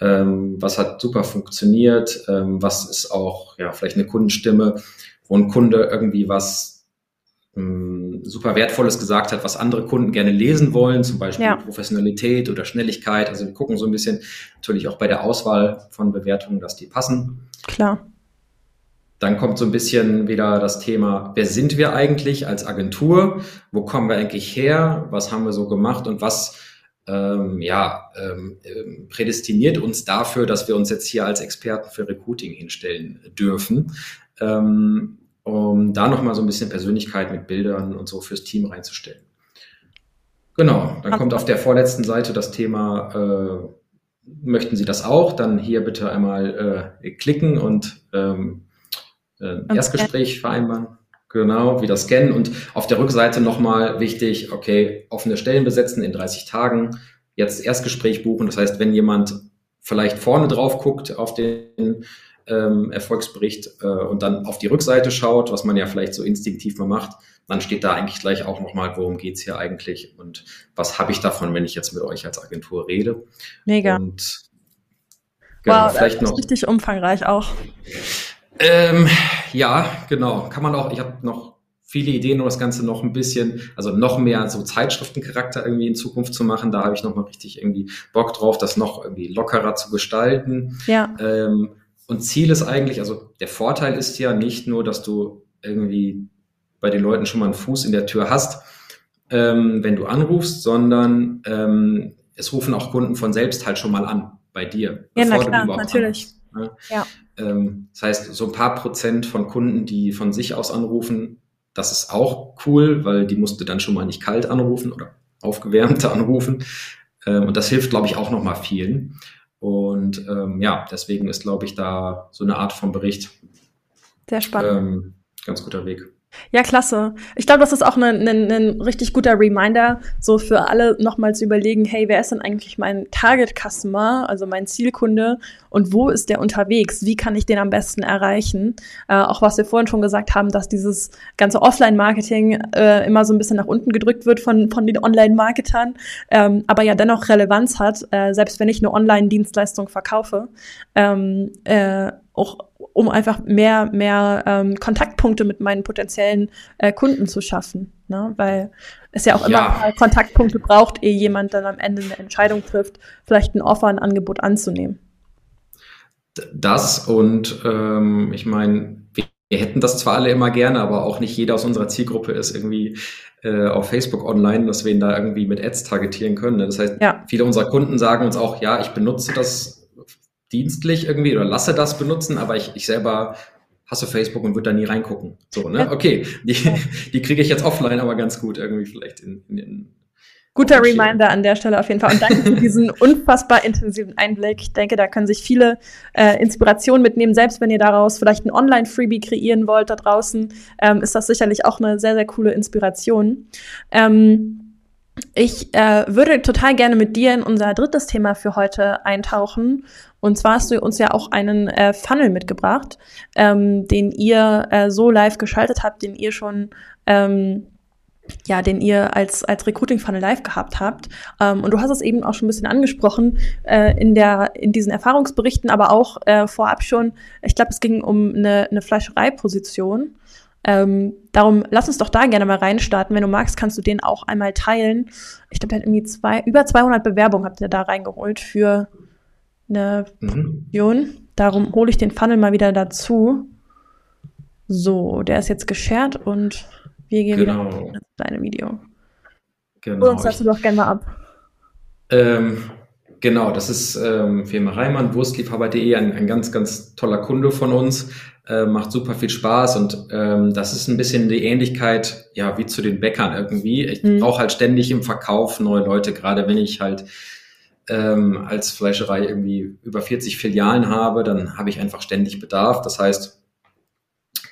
Ähm, was hat super funktioniert? was ist auch ja vielleicht eine Kundenstimme, wo ein Kunde irgendwie was ähm, super Wertvolles gesagt hat, was andere Kunden gerne lesen wollen, zum Beispiel ja. Professionalität oder Schnelligkeit. Also wir gucken so ein bisschen natürlich auch bei der Auswahl von Bewertungen, dass die passen. Klar. Dann kommt so ein bisschen wieder das Thema, wer sind wir eigentlich als Agentur? Wo kommen wir eigentlich her? Was haben wir so gemacht und was ähm, ja, ähm, ähm prädestiniert uns dafür, dass wir uns jetzt hier als Experten für Recruiting hinstellen dürfen? Ähm, um da nochmal so ein bisschen Persönlichkeit mit Bildern und so fürs Team reinzustellen. Genau, dann kommt auf der vorletzten Seite das Thema, äh, möchten Sie das auch? Dann hier bitte einmal äh, klicken und ähm, äh, Erstgespräch vereinbaren. Genau, wieder scannen und auf der Rückseite nochmal wichtig, okay, offene Stellen besetzen in 30 Tagen, jetzt Erstgespräch buchen. Das heißt, wenn jemand vielleicht vorne drauf guckt auf den ähm, Erfolgsbericht äh, und dann auf die Rückseite schaut, was man ja vielleicht so instinktiv mal macht, dann steht da eigentlich gleich auch nochmal, worum geht's hier eigentlich und was habe ich davon, wenn ich jetzt mit euch als Agentur rede. Mega. Und genau, wow, vielleicht das ist noch, richtig umfangreich auch. Ähm, ja, genau. Kann man auch, ich habe noch viele Ideen, um das Ganze noch ein bisschen, also noch mehr so Zeitschriftencharakter irgendwie in Zukunft zu machen. Da habe ich noch mal richtig irgendwie Bock drauf, das noch irgendwie lockerer zu gestalten. Ja. Ähm, und Ziel ist eigentlich, also der Vorteil ist ja nicht nur, dass du irgendwie bei den Leuten schon mal einen Fuß in der Tür hast, ähm, wenn du anrufst, sondern ähm, es rufen auch Kunden von selbst halt schon mal an bei dir. Ja, na klar, natürlich. Anrufst, ne? ja. Ähm, das heißt, so ein paar Prozent von Kunden, die von sich aus anrufen, das ist auch cool, weil die musste dann schon mal nicht kalt anrufen oder aufgewärmte anrufen. Ähm, und das hilft, glaube ich, auch noch mal vielen. Und ähm, ja, deswegen ist, glaube ich, da so eine Art von Bericht sehr spannend. Ähm, ganz guter Weg. Ja, klasse. Ich glaube, das ist auch ein, ein, ein richtig guter Reminder, so für alle nochmal zu überlegen, hey, wer ist denn eigentlich mein Target Customer, also mein Zielkunde und wo ist der unterwegs? Wie kann ich den am besten erreichen? Äh, auch was wir vorhin schon gesagt haben, dass dieses ganze Offline-Marketing äh, immer so ein bisschen nach unten gedrückt wird von, von den Online-Marketern, ähm, aber ja dennoch Relevanz hat, äh, selbst wenn ich eine Online-Dienstleistung verkaufe. Ähm, äh, auch um einfach mehr, mehr ähm, Kontaktpunkte mit meinen potenziellen äh, Kunden zu schaffen. Ne? Weil es ja auch immer ja. Kontaktpunkte braucht, ehe jemand dann am Ende eine Entscheidung trifft, vielleicht ein Offer, ein Angebot anzunehmen. Das und ähm, ich meine, wir, wir hätten das zwar alle immer gerne, aber auch nicht jeder aus unserer Zielgruppe ist irgendwie äh, auf Facebook online, dass wir ihn da irgendwie mit Ads targetieren können. Ne? Das heißt, ja. viele unserer Kunden sagen uns auch, ja, ich benutze das dienstlich irgendwie oder lasse das benutzen, aber ich, ich selber hast du Facebook und wird da nie reingucken. So, ne? Okay, die, die kriege ich jetzt offline aber ganz gut irgendwie vielleicht in, in, in Guter Reminder an der Stelle auf jeden Fall. Und danke für diesen unfassbar intensiven Einblick. Ich denke, da können sich viele äh, Inspirationen mitnehmen. Selbst wenn ihr daraus vielleicht ein Online-Freebie kreieren wollt da draußen, ähm, ist das sicherlich auch eine sehr, sehr coole Inspiration. Ähm, ich äh, würde total gerne mit dir in unser drittes Thema für heute eintauchen. Und zwar hast du uns ja auch einen äh, Funnel mitgebracht, ähm, den ihr äh, so live geschaltet habt, den ihr schon ähm, ja, den ihr als, als Recruiting Funnel live gehabt habt. Ähm, und du hast es eben auch schon ein bisschen angesprochen äh, in, der, in diesen Erfahrungsberichten, aber auch äh, vorab schon, ich glaube, es ging um eine, eine Fleischereiposition. Ähm, darum lass uns doch da gerne mal reinstarten. Wenn du magst, kannst du den auch einmal teilen. Ich glaube, der hat irgendwie zwei, über 200 Bewerbungen habt ihr da reingeholt für eine mhm. Position. Darum hole ich den Funnel mal wieder dazu. So, der ist jetzt geshared und wir gehen genau. wieder in deinem Video. Genau. Hol uns dazu doch gerne mal ab. Ähm, genau, das ist ähm, Firma Reimann, Wurstliebhaber.de, ein, ein ganz, ganz toller Kunde von uns. Äh, macht super viel Spaß und ähm, das ist ein bisschen die Ähnlichkeit, ja, wie zu den Bäckern irgendwie. Ich mhm. brauche halt ständig im Verkauf neue Leute, gerade wenn ich halt ähm, als Fleischerei irgendwie über 40 Filialen habe, dann habe ich einfach ständig Bedarf. Das heißt,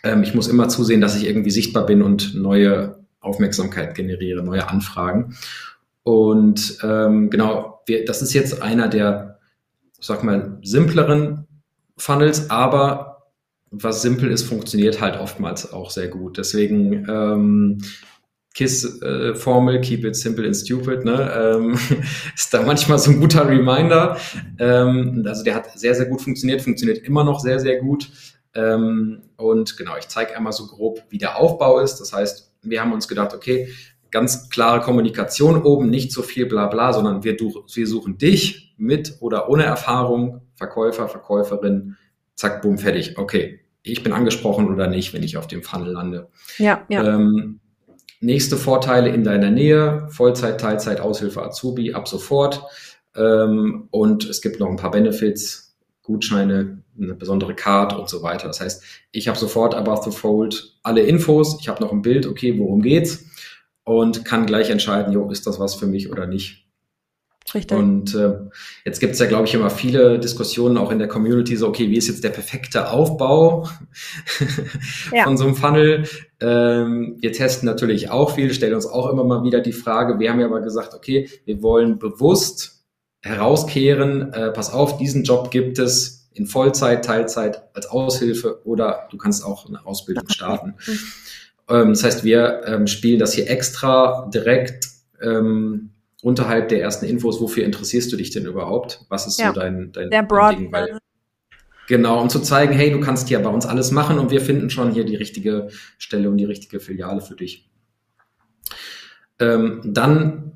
ähm, ich muss immer zusehen, dass ich irgendwie sichtbar bin und neue Aufmerksamkeit generiere, neue Anfragen. Und ähm, genau, wir, das ist jetzt einer der, sag mal, simpleren Funnels, aber was simpel ist, funktioniert halt oftmals auch sehr gut. Deswegen ähm, KISS-Formel, äh, Keep it simple and stupid, ne, ähm, ist da manchmal so ein guter Reminder. Ähm, also der hat sehr, sehr gut funktioniert, funktioniert immer noch sehr, sehr gut. Ähm, und genau, ich zeige einmal so grob, wie der Aufbau ist. Das heißt, wir haben uns gedacht, okay, ganz klare Kommunikation oben, nicht so viel bla bla, sondern wir, wir suchen dich mit oder ohne Erfahrung, Verkäufer, Verkäuferin, zack, boom, fertig. Okay, ich bin angesprochen oder nicht, wenn ich auf dem Funnel lande. Ja, ja. Ähm, nächste Vorteile in deiner Nähe, Vollzeit, Teilzeit, Aushilfe, Azubi, ab sofort. Ähm, und es gibt noch ein paar Benefits, Gutscheine, eine besondere Card und so weiter. Das heißt, ich habe sofort above the fold alle Infos, ich habe noch ein Bild, okay, worum geht's und kann gleich entscheiden, jo, ist das was für mich oder nicht. Richtig. Und äh, jetzt gibt es ja, glaube ich, immer viele Diskussionen auch in der Community, so, okay, wie ist jetzt der perfekte Aufbau ja. von so einem Funnel? Ähm, wir testen natürlich auch viel, stellen uns auch immer mal wieder die Frage, wir haben ja aber gesagt, okay, wir wollen bewusst herauskehren, äh, pass auf, diesen Job gibt es in Vollzeit, Teilzeit, als Aushilfe oder du kannst auch eine Ausbildung starten. ähm, das heißt, wir ähm, spielen das hier extra direkt ähm, unterhalb der ersten Infos, wofür interessierst du dich denn überhaupt? Was ist ja, so dein, dein, dein Ding? Weil, genau, um zu zeigen, hey, du kannst hier bei uns alles machen und wir finden schon hier die richtige Stelle und die richtige Filiale für dich. Ähm, dann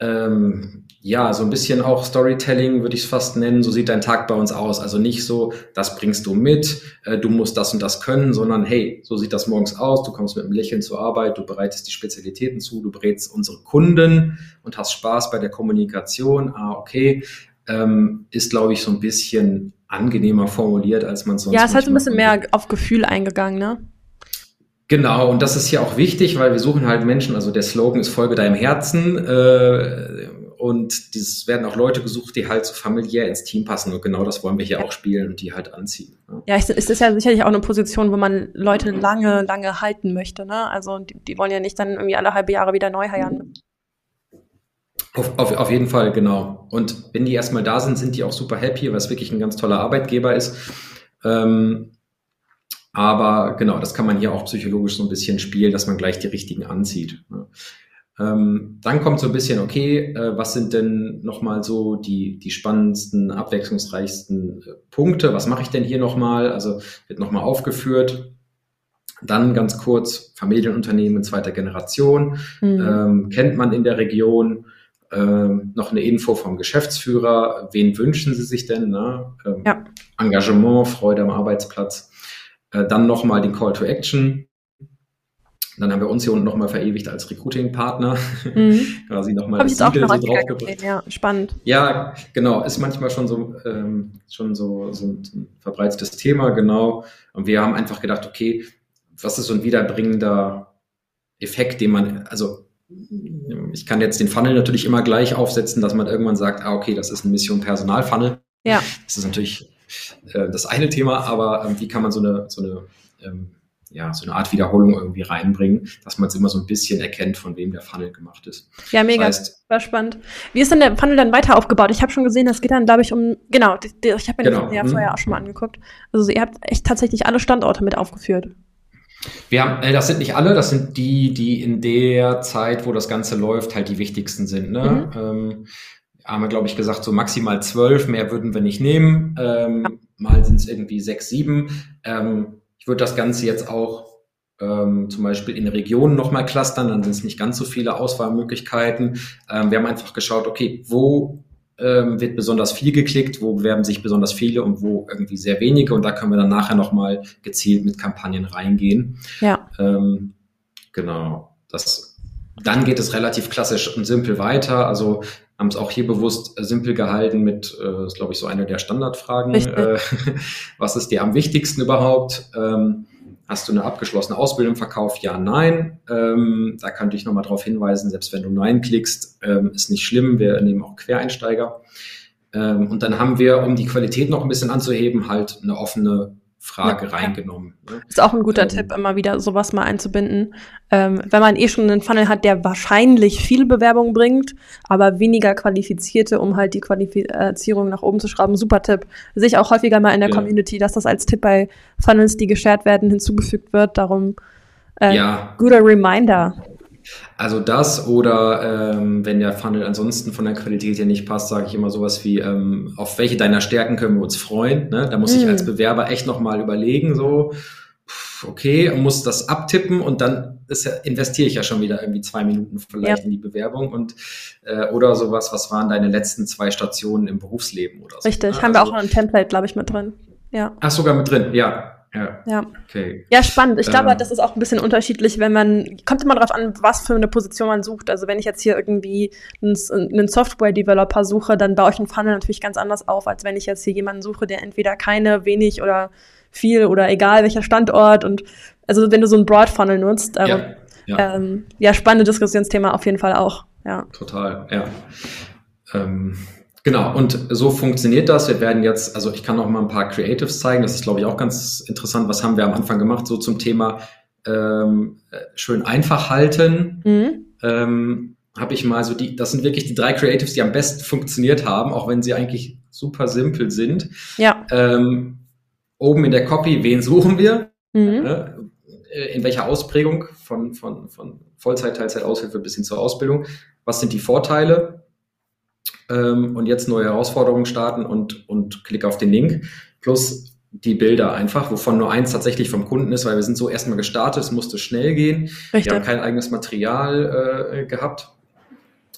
ähm, ja, so ein bisschen auch Storytelling würde ich es fast nennen. So sieht dein Tag bei uns aus. Also nicht so, das bringst du mit, äh, du musst das und das können, sondern hey, so sieht das morgens aus. Du kommst mit einem Lächeln zur Arbeit, du bereitest die Spezialitäten zu, du berätst unsere Kunden und hast Spaß bei der Kommunikation. Ah, okay. Ähm, ist, glaube ich, so ein bisschen angenehmer formuliert, als man sonst. Ja, es ist halt ein bisschen mehr auf Gefühl eingegangen, ne? Genau, und das ist hier auch wichtig, weil wir suchen halt Menschen, also der Slogan ist Folge deinem Herzen. Äh, und es werden auch Leute gesucht, die halt so familiär ins Team passen. Und genau das wollen wir hier auch spielen und die halt anziehen. Ja, ja es ist ja sicherlich auch eine Position, wo man Leute lange, lange halten möchte. Ne? Also die, die wollen ja nicht dann irgendwie alle halbe Jahre wieder neu heiraten. Auf, auf, auf jeden Fall, genau. Und wenn die erstmal da sind, sind die auch super happy, weil es wirklich ein ganz toller Arbeitgeber ist. Ähm, aber genau, das kann man hier auch psychologisch so ein bisschen spielen, dass man gleich die richtigen anzieht. Ne? Ähm, dann kommt so ein bisschen, okay, äh, was sind denn nochmal so die, die spannendsten, abwechslungsreichsten äh, Punkte? Was mache ich denn hier nochmal? Also wird nochmal aufgeführt. Dann ganz kurz, Familienunternehmen zweiter Generation, mhm. ähm, kennt man in der Region. Ähm, noch eine Info vom Geschäftsführer. Wen wünschen Sie sich denn? Ne? Ähm, ja. Engagement, Freude am Arbeitsplatz. Äh, dann nochmal den Call to Action Und dann haben wir uns hier unten nochmal verewigt als Recruiting-Partner. Mhm. Quasi nochmal das Siegel so draufgebracht. Ja, spannend. Ja, genau. Ist manchmal schon so, ähm, schon so, so ein verbreitetes Thema, genau. Und wir haben einfach gedacht, okay, was ist so ein wiederbringender Effekt, den man, also ich kann jetzt den Funnel natürlich immer gleich aufsetzen, dass man irgendwann sagt, ah, okay, das ist eine Mission Personal-Funnel. Ja. Das ist natürlich äh, das eine Thema, aber ähm, wie kann man so eine, so eine ähm, ja, so eine Art Wiederholung irgendwie reinbringen, dass man es immer so ein bisschen erkennt, von wem der Funnel gemacht ist. Ja, mega. Das heißt, war spannend. Wie ist denn der Funnel dann weiter aufgebaut? Ich habe schon gesehen, das geht dann, glaube ich, um, genau, ich habe mir genau. das ja hm. vorher auch schon mal angeguckt. Also ihr habt echt tatsächlich alle Standorte mit aufgeführt. Wir haben, äh, das sind nicht alle, das sind die, die in der Zeit, wo das Ganze läuft, halt die wichtigsten sind. Ne? Mhm. Ähm, haben wir, glaube ich, gesagt, so maximal zwölf, mehr würden wir nicht nehmen. Ähm, ja. Mal sind es irgendwie sechs, sieben. Ähm, ich würde das Ganze jetzt auch ähm, zum Beispiel in Regionen nochmal clustern, dann sind es nicht ganz so viele Auswahlmöglichkeiten. Ähm, wir haben einfach geschaut, okay, wo ähm, wird besonders viel geklickt, wo bewerben sich besonders viele und wo irgendwie sehr wenige. Und da können wir dann nachher nochmal gezielt mit Kampagnen reingehen. Ja. Ähm, genau. Das, dann geht es relativ klassisch und simpel weiter. Also haben es auch hier bewusst simpel gehalten mit, äh, ist glaube ich so eine der Standardfragen. Äh, was ist dir am wichtigsten überhaupt? Ähm, Hast du eine abgeschlossene Ausbildung verkauft? Ja, nein. Ähm, da könnte ich nochmal darauf hinweisen, selbst wenn du Nein klickst, ähm, ist nicht schlimm. Wir nehmen auch Quereinsteiger. Ähm, und dann haben wir, um die Qualität noch ein bisschen anzuheben, halt eine offene Frage ja. reingenommen. Ne? Ist auch ein guter ähm, Tipp, immer wieder sowas mal einzubinden. Ähm, wenn man eh schon einen Funnel hat, der wahrscheinlich viel Bewerbung bringt, aber weniger qualifizierte, um halt die Qualifizierung nach oben zu schrauben. Super Tipp. Sehe ich auch häufiger mal in der ja. Community, dass das als Tipp bei Funnels, die geshared werden, hinzugefügt wird. Darum äh, ja. guter Reminder. Also das oder ähm, wenn der Funnel ansonsten von der Qualität her nicht passt, sage ich immer sowas wie, ähm, auf welche deiner Stärken können wir uns freuen. Ne? Da muss mm. ich als Bewerber echt nochmal überlegen, so, okay, muss das abtippen und dann ist, investiere ich ja schon wieder irgendwie zwei Minuten vielleicht ja. in die Bewerbung und äh, oder sowas, was waren deine letzten zwei Stationen im Berufsleben oder so. Richtig, ne? haben also, wir auch ein Template, glaube ich, mit drin. Ja. Ach, sogar mit drin, ja. Ja. ja. Okay. Ja, spannend. Ich glaube, ähm. das ist auch ein bisschen unterschiedlich, wenn man, kommt immer darauf an, was für eine Position man sucht. Also wenn ich jetzt hier irgendwie einen, einen Software-Developer suche, dann baue ich einen Funnel natürlich ganz anders auf, als wenn ich jetzt hier jemanden suche, der entweder keine, wenig oder viel oder egal welcher Standort und also wenn du so einen Broad Funnel nutzt. Ähm, ja. Ja. Ähm, ja, spannende Diskussionsthema auf jeden Fall auch. Ja. Total, ja. Ähm, Genau, und so funktioniert das. Wir werden jetzt, also ich kann noch mal ein paar Creatives zeigen, das ist, glaube ich, auch ganz interessant. Was haben wir am Anfang gemacht, so zum Thema ähm, schön einfach halten? Mhm. Ähm, habe ich mal so die, das sind wirklich die drei Creatives, die am besten funktioniert haben, auch wenn sie eigentlich super simpel sind. Ja. Ähm, oben in der Copy, wen suchen wir? Mhm. Äh, in welcher Ausprägung von, von, von Vollzeit, Teilzeit, Aushilfe bis hin zur Ausbildung? Was sind die Vorteile? Ähm, und jetzt neue Herausforderungen starten und, und klick auf den Link. Plus die Bilder einfach, wovon nur eins tatsächlich vom Kunden ist, weil wir sind so erstmal gestartet, es musste schnell gehen. Richtig. Wir haben kein eigenes Material äh, gehabt.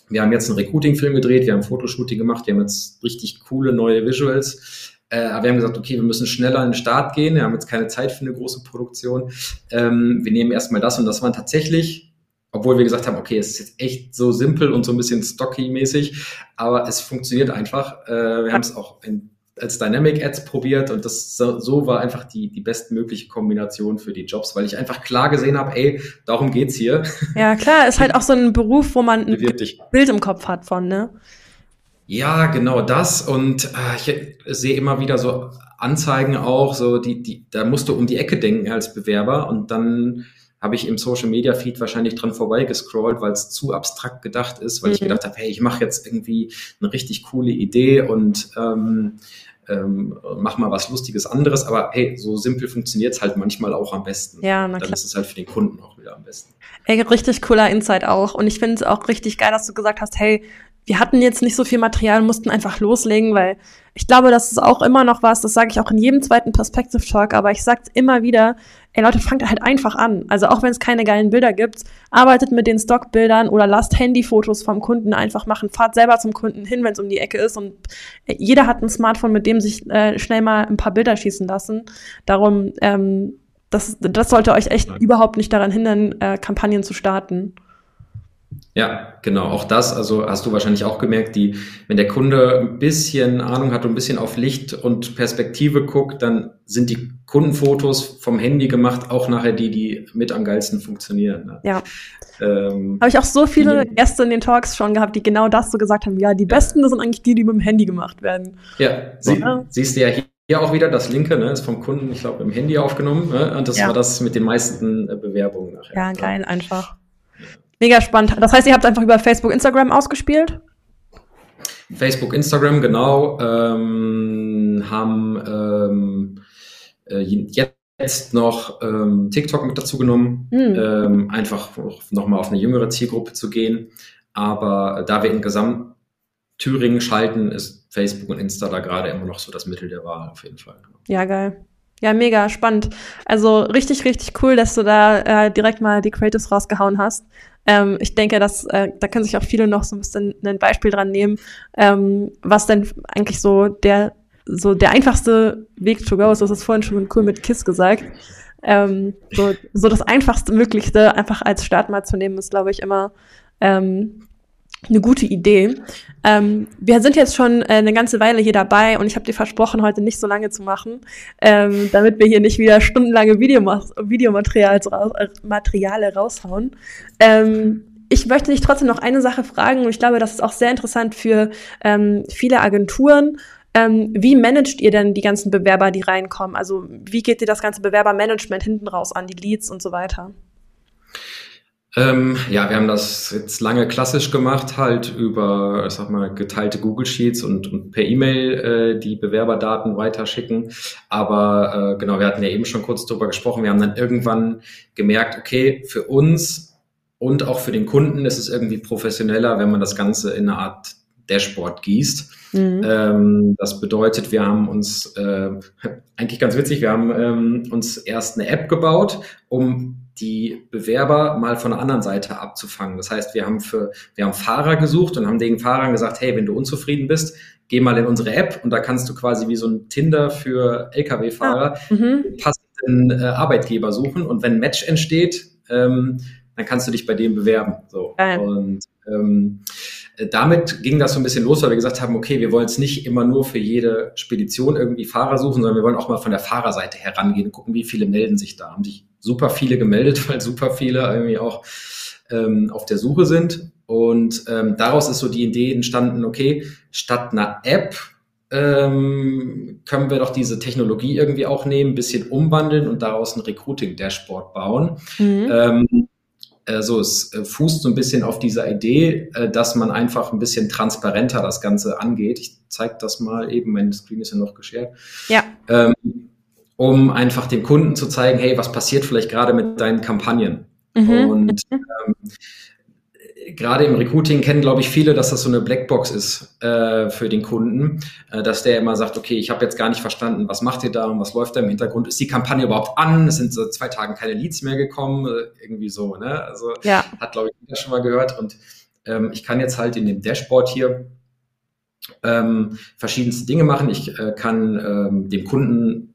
Wir haben jetzt einen Recruiting-Film gedreht, wir haben ein Fotoshooting gemacht, wir haben jetzt richtig coole neue Visuals. Äh, aber wir haben gesagt, okay, wir müssen schneller in den Start gehen, wir haben jetzt keine Zeit für eine große Produktion. Ähm, wir nehmen erstmal das und das waren tatsächlich obwohl wir gesagt haben, okay, es ist jetzt echt so simpel und so ein bisschen stocky-mäßig, aber es funktioniert einfach. Äh, wir haben es auch in, als Dynamic Ads probiert und das so, so, war einfach die, die bestmögliche Kombination für die Jobs, weil ich einfach klar gesehen habe, ey, darum geht's hier. Ja, klar, ist halt auch so ein Beruf, wo man ein Bild im Kopf hat von, ne? Ja, genau das. Und äh, ich sehe immer wieder so Anzeigen auch, so die, die, da musst du um die Ecke denken als Bewerber und dann habe ich im Social Media Feed wahrscheinlich dran vorbeigescrollt, weil es zu abstrakt gedacht ist, weil mhm. ich gedacht habe, hey, ich mache jetzt irgendwie eine richtig coole Idee und ähm, ähm, mach mal was Lustiges anderes, aber hey, so simpel funktioniert es halt manchmal auch am besten. Ja, na klar. Dann ist es halt für den Kunden auch wieder am besten. Ey, richtig cooler Insight auch. Und ich finde es auch richtig geil, dass du gesagt hast, hey, wir hatten jetzt nicht so viel Material, mussten einfach loslegen, weil ich glaube, das ist auch immer noch was, das sage ich auch in jedem zweiten Perspective Talk, aber ich sage immer wieder, ey Leute, fangt halt einfach an. Also auch wenn es keine geilen Bilder gibt, arbeitet mit den Stockbildern oder lasst Handyfotos vom Kunden einfach machen, fahrt selber zum Kunden hin, wenn es um die Ecke ist und jeder hat ein Smartphone, mit dem sich äh, schnell mal ein paar Bilder schießen lassen. Darum ähm, Das, das sollte euch echt Nein. überhaupt nicht daran hindern, äh, Kampagnen zu starten. Ja, genau. Auch das, also hast du wahrscheinlich auch gemerkt, die, wenn der Kunde ein bisschen Ahnung hat und ein bisschen auf Licht und Perspektive guckt, dann sind die Kundenfotos vom Handy gemacht auch nachher die, die mit am geilsten funktionieren. Ne? Ja. Ähm, Habe ich auch so viele die, Gäste in den Talks schon gehabt, die genau das so gesagt haben. Ja, die besten sind eigentlich die, die mit dem Handy gemacht werden. Ja, sie, ja. siehst du ja hier hier auch wieder das linke, ne, ist vom Kunden, ich glaube, im Handy aufgenommen. Ne, und das ja. war das mit den meisten äh, Bewerbungen nachher. Ja, geil, einfach. Mega spannend. Das heißt, ihr habt einfach über Facebook, Instagram ausgespielt? Facebook, Instagram, genau. Ähm, haben ähm, äh, jetzt noch ähm, TikTok mit dazu genommen, mhm. einfach nochmal auf eine jüngere Zielgruppe zu gehen. Aber da wir in Gesamt Thüringen schalten, ist Facebook und Insta da gerade immer noch so das Mittel der Wahl auf jeden Fall. Ja, geil. Ja, mega spannend. Also richtig, richtig cool, dass du da äh, direkt mal die Creatives rausgehauen hast. Ähm, ich denke, dass äh, da können sich auch viele noch so ein bisschen ein Beispiel dran nehmen, ähm, was denn eigentlich so der so der einfachste Weg to go ist. Das ist vorhin schon cool mit Kiss gesagt. Ähm, so, so das einfachste Möglichste einfach als Start mal zu nehmen, ist, glaube ich, immer ähm, eine gute Idee. Ähm, wir sind jetzt schon äh, eine ganze Weile hier dabei und ich habe dir versprochen, heute nicht so lange zu machen, ähm, damit wir hier nicht wieder stundenlange Videomaterial raus, äh, raushauen. Ähm, ich möchte dich trotzdem noch eine Sache fragen und ich glaube, das ist auch sehr interessant für ähm, viele Agenturen. Ähm, wie managt ihr denn die ganzen Bewerber, die reinkommen? Also wie geht ihr das ganze Bewerbermanagement hinten raus an, die Leads und so weiter? Ähm, ja, wir haben das jetzt lange klassisch gemacht, halt über, ich sag mal, geteilte Google Sheets und, und per E-Mail äh, die Bewerberdaten weiterschicken. Aber äh, genau, wir hatten ja eben schon kurz drüber gesprochen. Wir haben dann irgendwann gemerkt, okay, für uns und auch für den Kunden ist es irgendwie professioneller, wenn man das Ganze in eine Art Dashboard gießt. Mhm. Ähm, das bedeutet, wir haben uns, äh, eigentlich ganz witzig, wir haben ähm, uns erst eine App gebaut, um die Bewerber mal von der anderen Seite abzufangen. Das heißt, wir haben für, wir haben Fahrer gesucht und haben den Fahrern gesagt, hey, wenn du unzufrieden bist, geh mal in unsere App und da kannst du quasi wie so ein Tinder für Lkw-Fahrer ah, mhm. passenden äh, Arbeitgeber suchen und wenn ein Match entsteht, ähm, dann kannst du dich bei dem bewerben. So. Und ähm, damit ging das so ein bisschen los, weil wir gesagt haben, okay, wir wollen es nicht immer nur für jede Spedition irgendwie Fahrer suchen, sondern wir wollen auch mal von der Fahrerseite herangehen und gucken, wie viele melden sich da. Haben sich super viele gemeldet, weil super viele irgendwie auch ähm, auf der Suche sind. Und ähm, daraus ist so die Idee entstanden, okay, statt einer App ähm, können wir doch diese Technologie irgendwie auch nehmen, ein bisschen umwandeln und daraus ein Recruiting-Dashboard bauen. Mhm. Ähm, äh, so, es äh, fußt so ein bisschen auf dieser Idee, äh, dass man einfach ein bisschen transparenter das Ganze angeht. Ich zeige das mal eben, mein Screen ist ja noch geshared. Ja. Ähm, um einfach dem Kunden zu zeigen, hey, was passiert vielleicht gerade mit deinen Kampagnen? Mhm. Und ähm, gerade im Recruiting kennen, glaube ich, viele, dass das so eine Blackbox ist äh, für den Kunden, äh, dass der immer sagt, okay, ich habe jetzt gar nicht verstanden, was macht ihr da und was läuft da im Hintergrund? Ist die Kampagne überhaupt an? Es sind seit zwei Tagen keine Leads mehr gekommen, äh, irgendwie so, ne? Also ja. hat, glaube ich, jeder schon mal gehört. Und ähm, ich kann jetzt halt in dem Dashboard hier ähm, verschiedenste Dinge machen. Ich äh, kann ähm, dem Kunden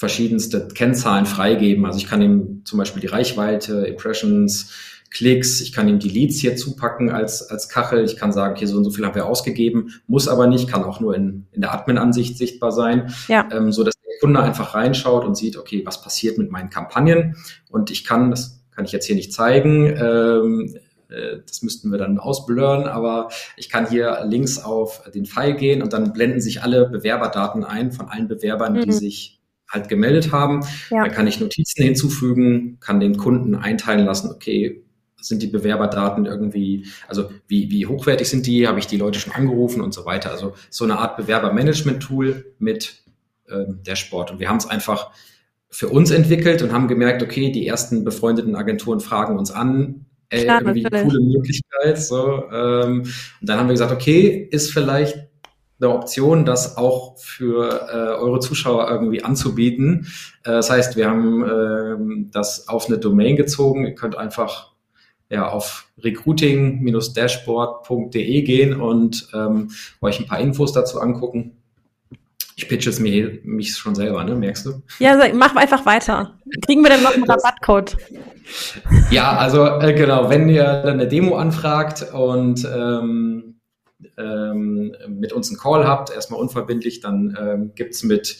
verschiedenste Kennzahlen freigeben. Also ich kann ihm zum Beispiel die Reichweite, Impressions, Klicks, ich kann ihm die Leads hier zupacken als, als Kachel, ich kann sagen, hier so und so viel haben wir ausgegeben, muss aber nicht, kann auch nur in, in der Admin-Ansicht sichtbar sein, ja. ähm, so dass der Kunde einfach reinschaut und sieht, okay, was passiert mit meinen Kampagnen und ich kann, das kann ich jetzt hier nicht zeigen, ähm, äh, das müssten wir dann ausblurren, aber ich kann hier links auf den Pfeil gehen und dann blenden sich alle Bewerberdaten ein von allen Bewerbern, mhm. die sich halt gemeldet haben. Ja. Dann kann ich Notizen hinzufügen, kann den Kunden einteilen lassen, okay, sind die Bewerberdaten irgendwie, also wie, wie hochwertig sind die, habe ich die Leute schon angerufen und so weiter. Also so eine Art Bewerbermanagement-Tool mit ähm, Dashboard. Und wir haben es einfach für uns entwickelt und haben gemerkt, okay, die ersten befreundeten Agenturen fragen uns an, ey, Klar, irgendwie natürlich. coole Möglichkeit. So, ähm, und dann haben wir gesagt, okay, ist vielleicht eine Option, das auch für äh, eure Zuschauer irgendwie anzubieten. Äh, das heißt, wir haben äh, das auf eine Domain gezogen. Ihr könnt einfach ja, auf recruiting-dashboard.de gehen und ähm, euch ein paar Infos dazu angucken. Ich pitche es mir, mich schon selber, ne? Merkst du? Ja, mach einfach weiter. Kriegen wir denn noch einen Rabattcode? Ja, also äh, genau, wenn ihr dann eine Demo anfragt und ähm, ähm, mit uns einen Call habt, erstmal unverbindlich, dann ähm, gibt's mit,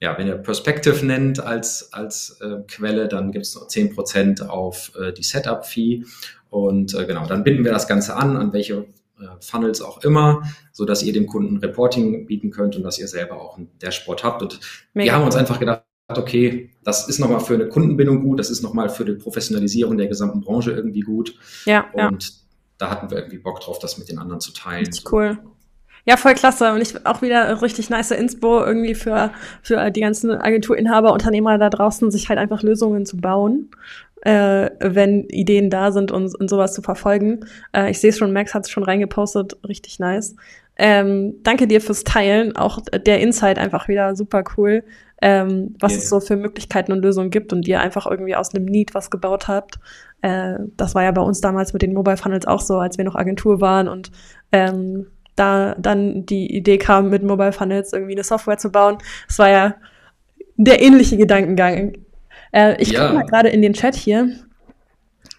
ja, wenn ihr Perspective nennt als, als äh, Quelle, dann gibt's noch 10% auf äh, die Setup-Fee. Und äh, genau, dann binden wir das Ganze an, an welche äh, Funnels auch immer, so dass ihr dem Kunden Reporting bieten könnt und dass ihr selber auch ein Dashboard habt. Und Mega wir haben uns einfach gedacht, okay, das ist nochmal für eine Kundenbindung gut, das ist nochmal für die Professionalisierung der gesamten Branche irgendwie gut. Ja. Und ja. Da hatten wir irgendwie Bock drauf, das mit den anderen zu teilen. Richtig cool. Ja, voll klasse. Und ich auch wieder richtig nice Inspo irgendwie für, für die ganzen Agenturinhaber, Unternehmer da draußen, sich halt einfach Lösungen zu bauen äh, wenn Ideen da sind und, und sowas zu verfolgen. Äh, ich sehe es schon, Max hat es schon reingepostet, richtig nice. Ähm, danke dir fürs Teilen, auch der Insight einfach wieder super cool, ähm, was yeah. es so für Möglichkeiten und Lösungen gibt und ihr einfach irgendwie aus einem Need was gebaut habt. Äh, das war ja bei uns damals mit den Mobile Funnels auch so, als wir noch Agentur waren und ähm, da dann die Idee kam, mit Mobile Funnels irgendwie eine Software zu bauen. Es war ja der ähnliche Gedankengang. Äh, ich ja. gucke mal gerade in den Chat hier.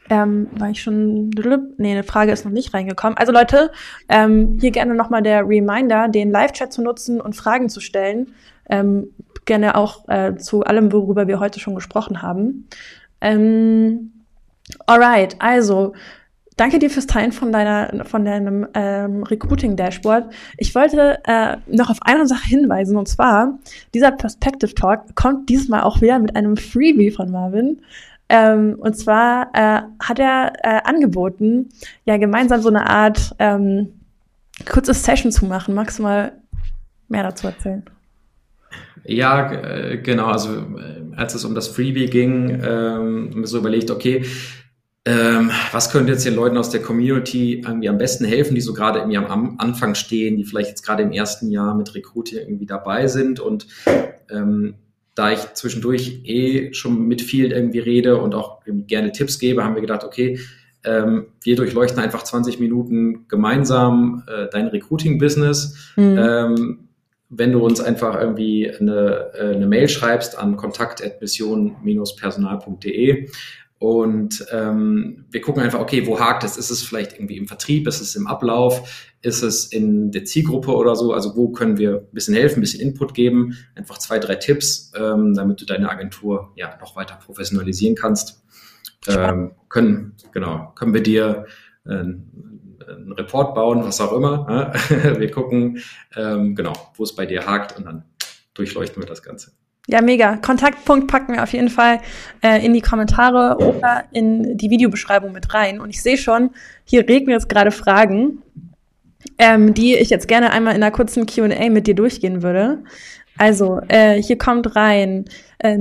Ähm, war ich schon. Nee, eine Frage ist noch nicht reingekommen. Also Leute, ähm, hier gerne nochmal der Reminder, den Live-Chat zu nutzen und Fragen zu stellen. Ähm, gerne auch äh, zu allem, worüber wir heute schon gesprochen haben. Ähm, alright, also Danke dir fürs Teilen von deiner, von deinem ähm, Recruiting-Dashboard. Ich wollte äh, noch auf eine Sache hinweisen, und zwar, dieser Perspective Talk kommt dieses Mal auch wieder mit einem Freebie von Marvin. Ähm, und zwar äh, hat er äh, angeboten, ja, gemeinsam so eine Art ähm, kurze Session zu machen. Magst du mal mehr dazu erzählen? Ja, äh, genau. Also äh, als es um das Freebie ging, ähm, mir so überlegt, okay, ähm, was könnte jetzt den Leuten aus der Community irgendwie am besten helfen, die so gerade irgendwie am Anfang stehen, die vielleicht jetzt gerade im ersten Jahr mit Recruiting irgendwie dabei sind und ähm, da ich zwischendurch eh schon mit vielen irgendwie rede und auch gerne Tipps gebe, haben wir gedacht, okay, ähm, wir durchleuchten einfach 20 Minuten gemeinsam äh, dein Recruiting-Business. Mhm. Ähm, wenn du uns einfach irgendwie eine, äh, eine Mail schreibst an kontakt.mission-personal.de und ähm, wir gucken einfach, okay, wo hakt es? Ist es vielleicht irgendwie im Vertrieb? Ist es im Ablauf? Ist es in der Zielgruppe oder so? Also wo können wir ein bisschen helfen, ein bisschen Input geben? Einfach zwei, drei Tipps, ähm, damit du deine Agentur ja noch weiter professionalisieren kannst. Ähm, können, genau, können wir dir äh, einen Report bauen, was auch immer. wir gucken, ähm, genau, wo es bei dir hakt und dann durchleuchten wir das Ganze. Ja, mega. Kontaktpunkt packen wir auf jeden Fall äh, in die Kommentare oder in die Videobeschreibung mit rein. Und ich sehe schon, hier regnen jetzt gerade Fragen, ähm, die ich jetzt gerne einmal in einer kurzen QA mit dir durchgehen würde. Also, äh, hier kommt rein. Äh,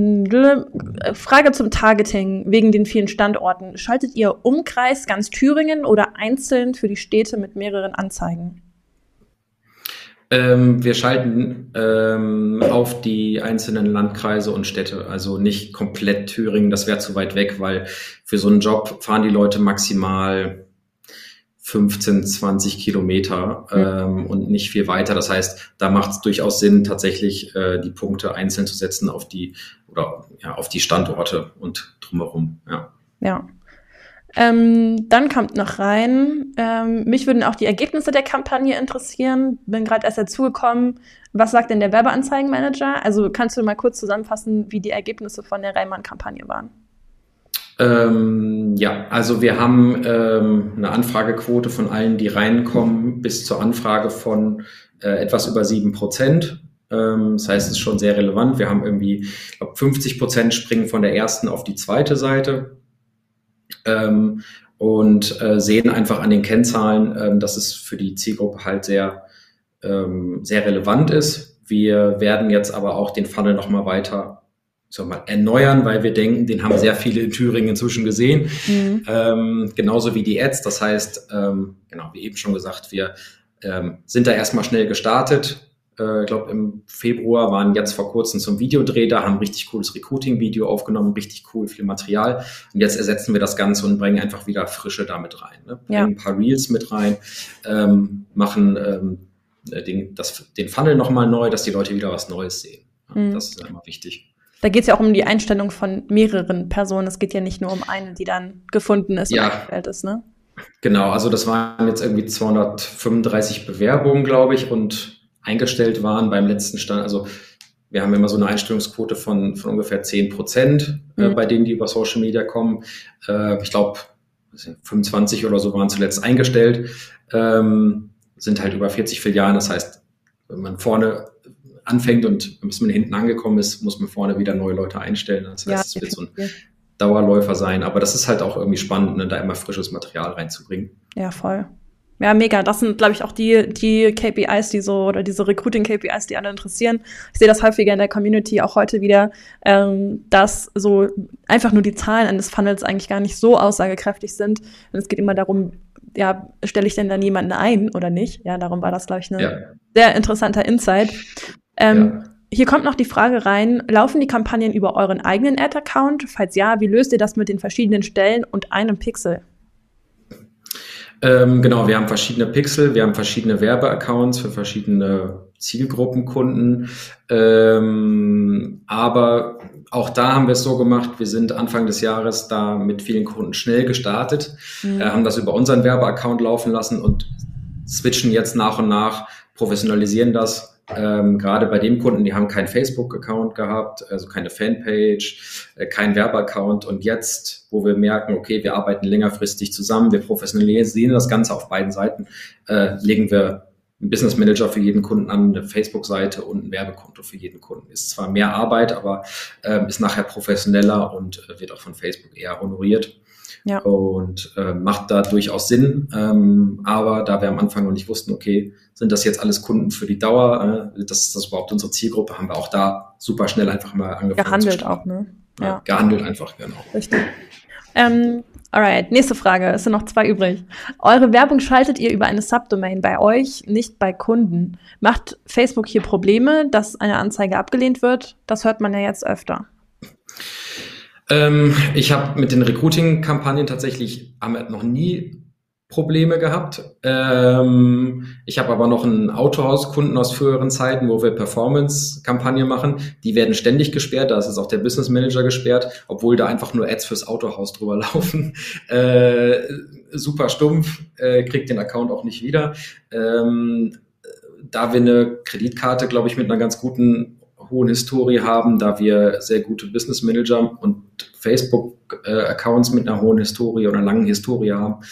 Frage zum Targeting wegen den vielen Standorten. Schaltet ihr Umkreis ganz Thüringen oder einzeln für die Städte mit mehreren Anzeigen? Ähm, wir schalten ähm, auf die einzelnen Landkreise und Städte, also nicht komplett Thüringen, das wäre zu weit weg, weil für so einen Job fahren die Leute maximal 15, 20 Kilometer ähm, und nicht viel weiter. Das heißt, da macht es durchaus Sinn, tatsächlich äh, die Punkte einzeln zu setzen auf die oder ja, auf die Standorte und drumherum. Ja. Ja. Ähm, dann kommt noch rein, ähm, mich würden auch die Ergebnisse der Kampagne interessieren. Bin gerade erst dazugekommen. Was sagt denn der Werbeanzeigenmanager? Also kannst du mal kurz zusammenfassen, wie die Ergebnisse von der Reimann-Kampagne waren? Ähm, ja, also wir haben ähm, eine Anfragequote von allen, die reinkommen, bis zur Anfrage von äh, etwas über sieben Prozent. Ähm, das heißt, es ist schon sehr relevant. Wir haben irgendwie, ich glaube, 50 Prozent springen von der ersten auf die zweite Seite ähm, und äh, sehen einfach an den Kennzahlen, ähm, dass es für die Zielgruppe halt sehr, ähm, sehr relevant ist. Wir werden jetzt aber auch den Funnel nochmal weiter sag mal, erneuern, weil wir denken, den haben sehr viele in Thüringen inzwischen gesehen. Mhm. Ähm, genauso wie die Ads. Das heißt, ähm, genau, wie eben schon gesagt, wir ähm, sind da erstmal schnell gestartet, äh, ich glaube im Februar waren jetzt vor kurzem zum Videodreh da, haben richtig cooles Recruiting-Video aufgenommen, richtig cool, viel Material. Und jetzt ersetzen wir das Ganze und bringen einfach wieder Frische damit rein. Ne? Bringen ja. ein paar Reels mit rein, ähm, machen ähm, äh, den, das, den Funnel nochmal neu, dass die Leute wieder was Neues sehen. Ja, mhm. Das ist immer wichtig. Da geht es ja auch um die Einstellung von mehreren Personen. Es geht ja nicht nur um eine, die dann gefunden ist ja. und eingestellt ist, ne? Genau, also das waren jetzt irgendwie 235 Bewerbungen, glaube ich, und eingestellt waren beim letzten Stand. Also wir haben immer so eine Einstellungsquote von, von ungefähr 10 Prozent, äh, mhm. bei denen, die über Social Media kommen. Äh, ich glaube, 25 oder so waren zuletzt eingestellt, ähm, sind halt über 40 Filialen. Das heißt, wenn man vorne anfängt und bis man hinten angekommen ist, muss man vorne wieder neue Leute einstellen. Das heißt, ja, es wird so ein Dauerläufer sein. Aber das ist halt auch irgendwie spannend, ne, da immer frisches Material reinzubringen. Ja, voll. Ja, mega. Das sind, glaube ich, auch die, die KPIs, die so, oder diese Recruiting-KPIs, die alle interessieren. Ich sehe das häufiger in der Community, auch heute wieder, ähm, dass so einfach nur die Zahlen eines Funnels eigentlich gar nicht so aussagekräftig sind. Und es geht immer darum, ja, stelle ich denn dann jemanden ein oder nicht? Ja, darum war das, glaube ich, ein ja. sehr interessanter Insight. Ähm, ja. Hier kommt noch die Frage rein, laufen die Kampagnen über euren eigenen Ad-Account? Falls ja, wie löst ihr das mit den verschiedenen Stellen und einem Pixel? Ähm, genau, wir haben verschiedene Pixel, wir haben verschiedene Werbeaccounts für verschiedene Zielgruppenkunden. Ähm, aber auch da haben wir es so gemacht, wir sind Anfang des Jahres da mit vielen Kunden schnell gestartet, mhm. äh, haben das über unseren Werbeaccount laufen lassen und switchen jetzt nach und nach, professionalisieren das ähm, gerade bei dem Kunden, die haben keinen Facebook-Account gehabt, also keine Fanpage, äh, keinen Werbeaccount. Und jetzt, wo wir merken, okay, wir arbeiten längerfristig zusammen, wir professionalisieren das Ganze auf beiden Seiten, äh, legen wir einen Business Manager für jeden Kunden an, eine Facebook-Seite und ein Werbekonto für jeden Kunden. Ist zwar mehr Arbeit, aber äh, ist nachher professioneller und äh, wird auch von Facebook eher honoriert. Ja. Und äh, macht da durchaus Sinn. Ähm, aber da wir am Anfang noch nicht wussten, okay, sind das jetzt alles Kunden für die Dauer, äh, das ist das überhaupt unsere Zielgruppe, haben wir auch da super schnell einfach mal angefangen. Gehandelt auch, ne? Ja. ja. Gehandelt einfach, genau. Richtig. Ähm, alright, nächste Frage. Es sind noch zwei übrig. Eure Werbung schaltet ihr über eine Subdomain bei euch, nicht bei Kunden. Macht Facebook hier Probleme, dass eine Anzeige abgelehnt wird? Das hört man ja jetzt öfter. Ähm, ich habe mit den Recruiting-Kampagnen tatsächlich noch nie Probleme gehabt. Ähm, ich habe aber noch einen Autohaus-Kunden aus früheren Zeiten, wo wir Performance-Kampagnen machen. Die werden ständig gesperrt. Da ist jetzt auch der Business Manager gesperrt, obwohl da einfach nur Ads fürs Autohaus drüber laufen. Äh, super stumpf, äh, kriegt den Account auch nicht wieder. Ähm, da wir eine Kreditkarte, glaube ich, mit einer ganz guten hohen Historie haben, da wir sehr gute Business Manager und Facebook-Accounts mit einer hohen Historie oder langen Historie haben,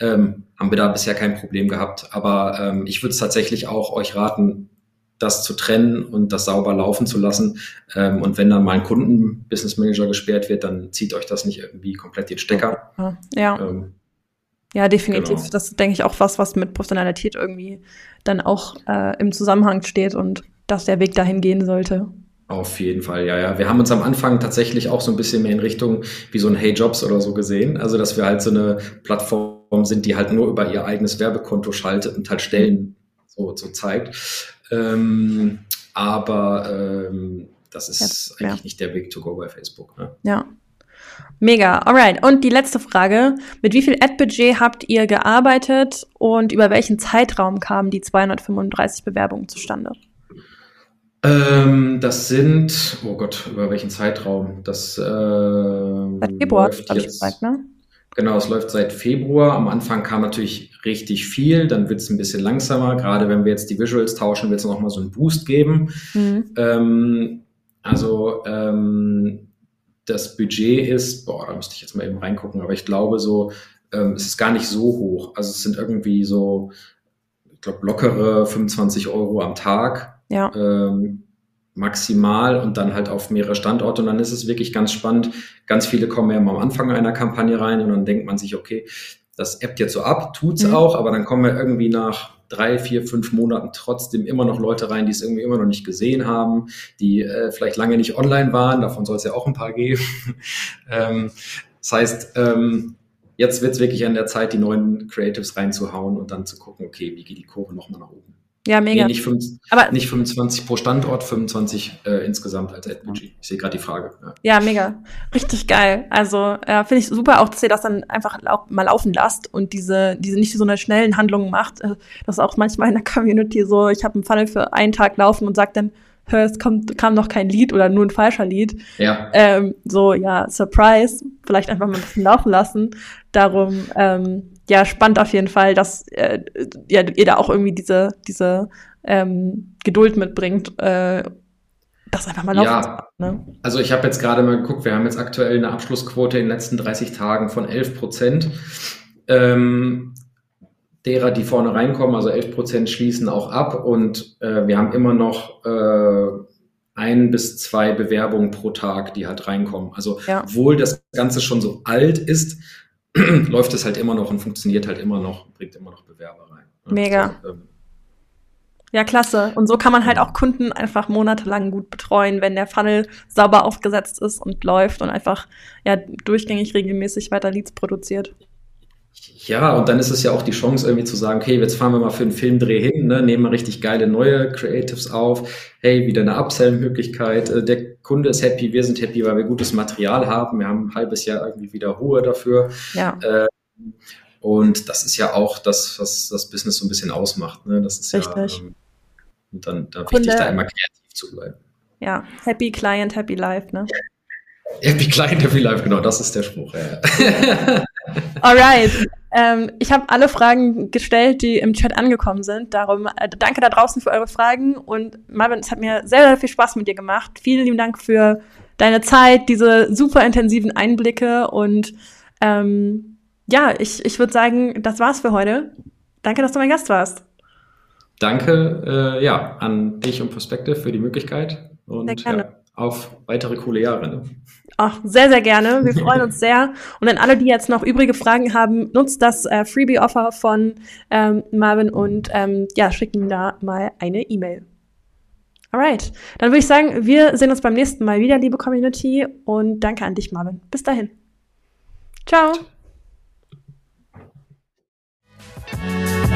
ähm, haben wir da bisher kein Problem gehabt. Aber ähm, ich würde es tatsächlich auch euch raten, das zu trennen und das sauber laufen zu lassen. Ähm, und wenn dann mal ein Kunden-Business Manager gesperrt wird, dann zieht euch das nicht irgendwie komplett den Stecker. Ja. Ähm, ja, definitiv. Genau. Das ist, denke ich, auch was, was mit Professionalität irgendwie dann auch äh, im Zusammenhang steht und dass der Weg dahin gehen sollte. Auf jeden Fall, ja, ja. Wir haben uns am Anfang tatsächlich auch so ein bisschen mehr in Richtung wie so ein Hey Jobs oder so gesehen. Also, dass wir halt so eine Plattform sind, die halt nur über ihr eigenes Werbekonto schaltet und halt Stellen so, so zeigt. Ähm, aber ähm, das ist ja, eigentlich nicht der Weg to go bei Facebook. Ne? Ja. Mega, alright. Und die letzte Frage. Mit wie viel Ad-Budget habt ihr gearbeitet und über welchen Zeitraum kamen die 235 Bewerbungen zustande? Ähm, das sind, oh Gott, über welchen Zeitraum? Das äh, seit Februar, läuft jetzt, gesagt, ne? Genau, es läuft seit Februar. Am Anfang kam natürlich richtig viel, dann wird es ein bisschen langsamer. Gerade wenn wir jetzt die Visuals tauschen, wird es nochmal so einen Boost geben. Mhm. Ähm, also ähm, das Budget ist, boah, da müsste ich jetzt mal eben reingucken, aber ich glaube so, ähm, es ist gar nicht so hoch. Also es sind irgendwie so, ich glaube, lockere 25 Euro am Tag ja. ähm, maximal und dann halt auf mehrere Standorte. Und dann ist es wirklich ganz spannend. Ganz viele kommen ja am Anfang einer Kampagne rein und dann denkt man sich, okay, das appt jetzt so ab, tut's mhm. auch, aber dann kommen wir irgendwie nach drei, vier, fünf Monaten trotzdem immer noch Leute rein, die es irgendwie immer noch nicht gesehen haben, die äh, vielleicht lange nicht online waren, davon soll es ja auch ein paar geben. ähm, das heißt, ähm, jetzt wird es wirklich an der Zeit, die neuen Creatives reinzuhauen und dann zu gucken, okay, wie geht die Kurve nochmal nach oben. Ja, mega. Nee, nicht, 25, Aber, nicht 25 pro Standort, 25 äh, insgesamt als Ad-Budget. Ich sehe gerade die Frage. Ja. ja. mega. Richtig geil. Also äh, finde ich super auch, dass ihr das dann einfach lau mal laufen lasst und diese, diese nicht so eine schnellen Handlungen macht. Äh, das ist auch manchmal in der Community so, ich habe einen Funnel für einen Tag laufen und sage dann, hör, es kommt, kam noch kein Lied oder nur ein falscher Lied. Ja. Ähm, so, ja, Surprise, vielleicht einfach mal ein bisschen laufen lassen. Darum, ähm, ja, spannend auf jeden Fall, dass äh, ja, ihr da auch irgendwie diese, diese ähm, Geduld mitbringt, äh, das einfach mal laufen ja, ne? Also ich habe jetzt gerade mal geguckt, wir haben jetzt aktuell eine Abschlussquote in den letzten 30 Tagen von 11 Prozent. Ähm, derer, die vorne reinkommen, also 11 Prozent schließen auch ab und äh, wir haben immer noch äh, ein bis zwei Bewerbungen pro Tag, die halt reinkommen. Also ja. obwohl das Ganze schon so alt ist, läuft es halt immer noch und funktioniert halt immer noch, bringt immer noch Bewerber rein. Mega. Also, ähm, ja, klasse. Und so kann man halt auch Kunden einfach monatelang gut betreuen, wenn der Funnel sauber aufgesetzt ist und läuft und einfach ja durchgängig regelmäßig weiter Leads produziert. Ja, und dann ist es ja auch die Chance, irgendwie zu sagen, okay, jetzt fahren wir mal für einen Filmdreh hin, ne, nehmen wir richtig geile neue Creatives auf. Hey, wieder eine Upsell-Möglichkeit. Äh, der Kunde ist happy, wir sind happy, weil wir gutes Material haben. Wir haben ein halbes Jahr irgendwie wieder Ruhe dafür. Ja. Ähm, und das ist ja auch das, was das Business so ein bisschen ausmacht. Ne? Das ist Richtig. ja ähm, und dann da wichtig, da immer kreativ zu bleiben. Ja, Happy Client, Happy Life, ne? Happy Client, Happy Life, genau, das ist der Spruch. Ja. Alright. Ähm, ich habe alle Fragen gestellt, die im Chat angekommen sind. Darum äh, danke da draußen für eure Fragen. Und Marvin, es hat mir sehr, sehr viel Spaß mit dir gemacht. Vielen lieben Dank für deine Zeit, diese super intensiven Einblicke. Und ähm, ja, ich, ich würde sagen, das war's für heute. Danke, dass du mein Gast warst. Danke äh, ja, an dich und Perspective für die Möglichkeit. Und ja, auf weitere coole Jahre. Ne? Ach, sehr, sehr gerne. Wir freuen uns sehr. Und an alle, die jetzt noch übrige Fragen haben, nutzt das äh, Freebie-Offer von ähm, Marvin und ähm, ja, schickt ihm da mal eine E-Mail. Alright, dann würde ich sagen, wir sehen uns beim nächsten Mal wieder, liebe Community. Und danke an dich, Marvin. Bis dahin. Ciao. Ciao.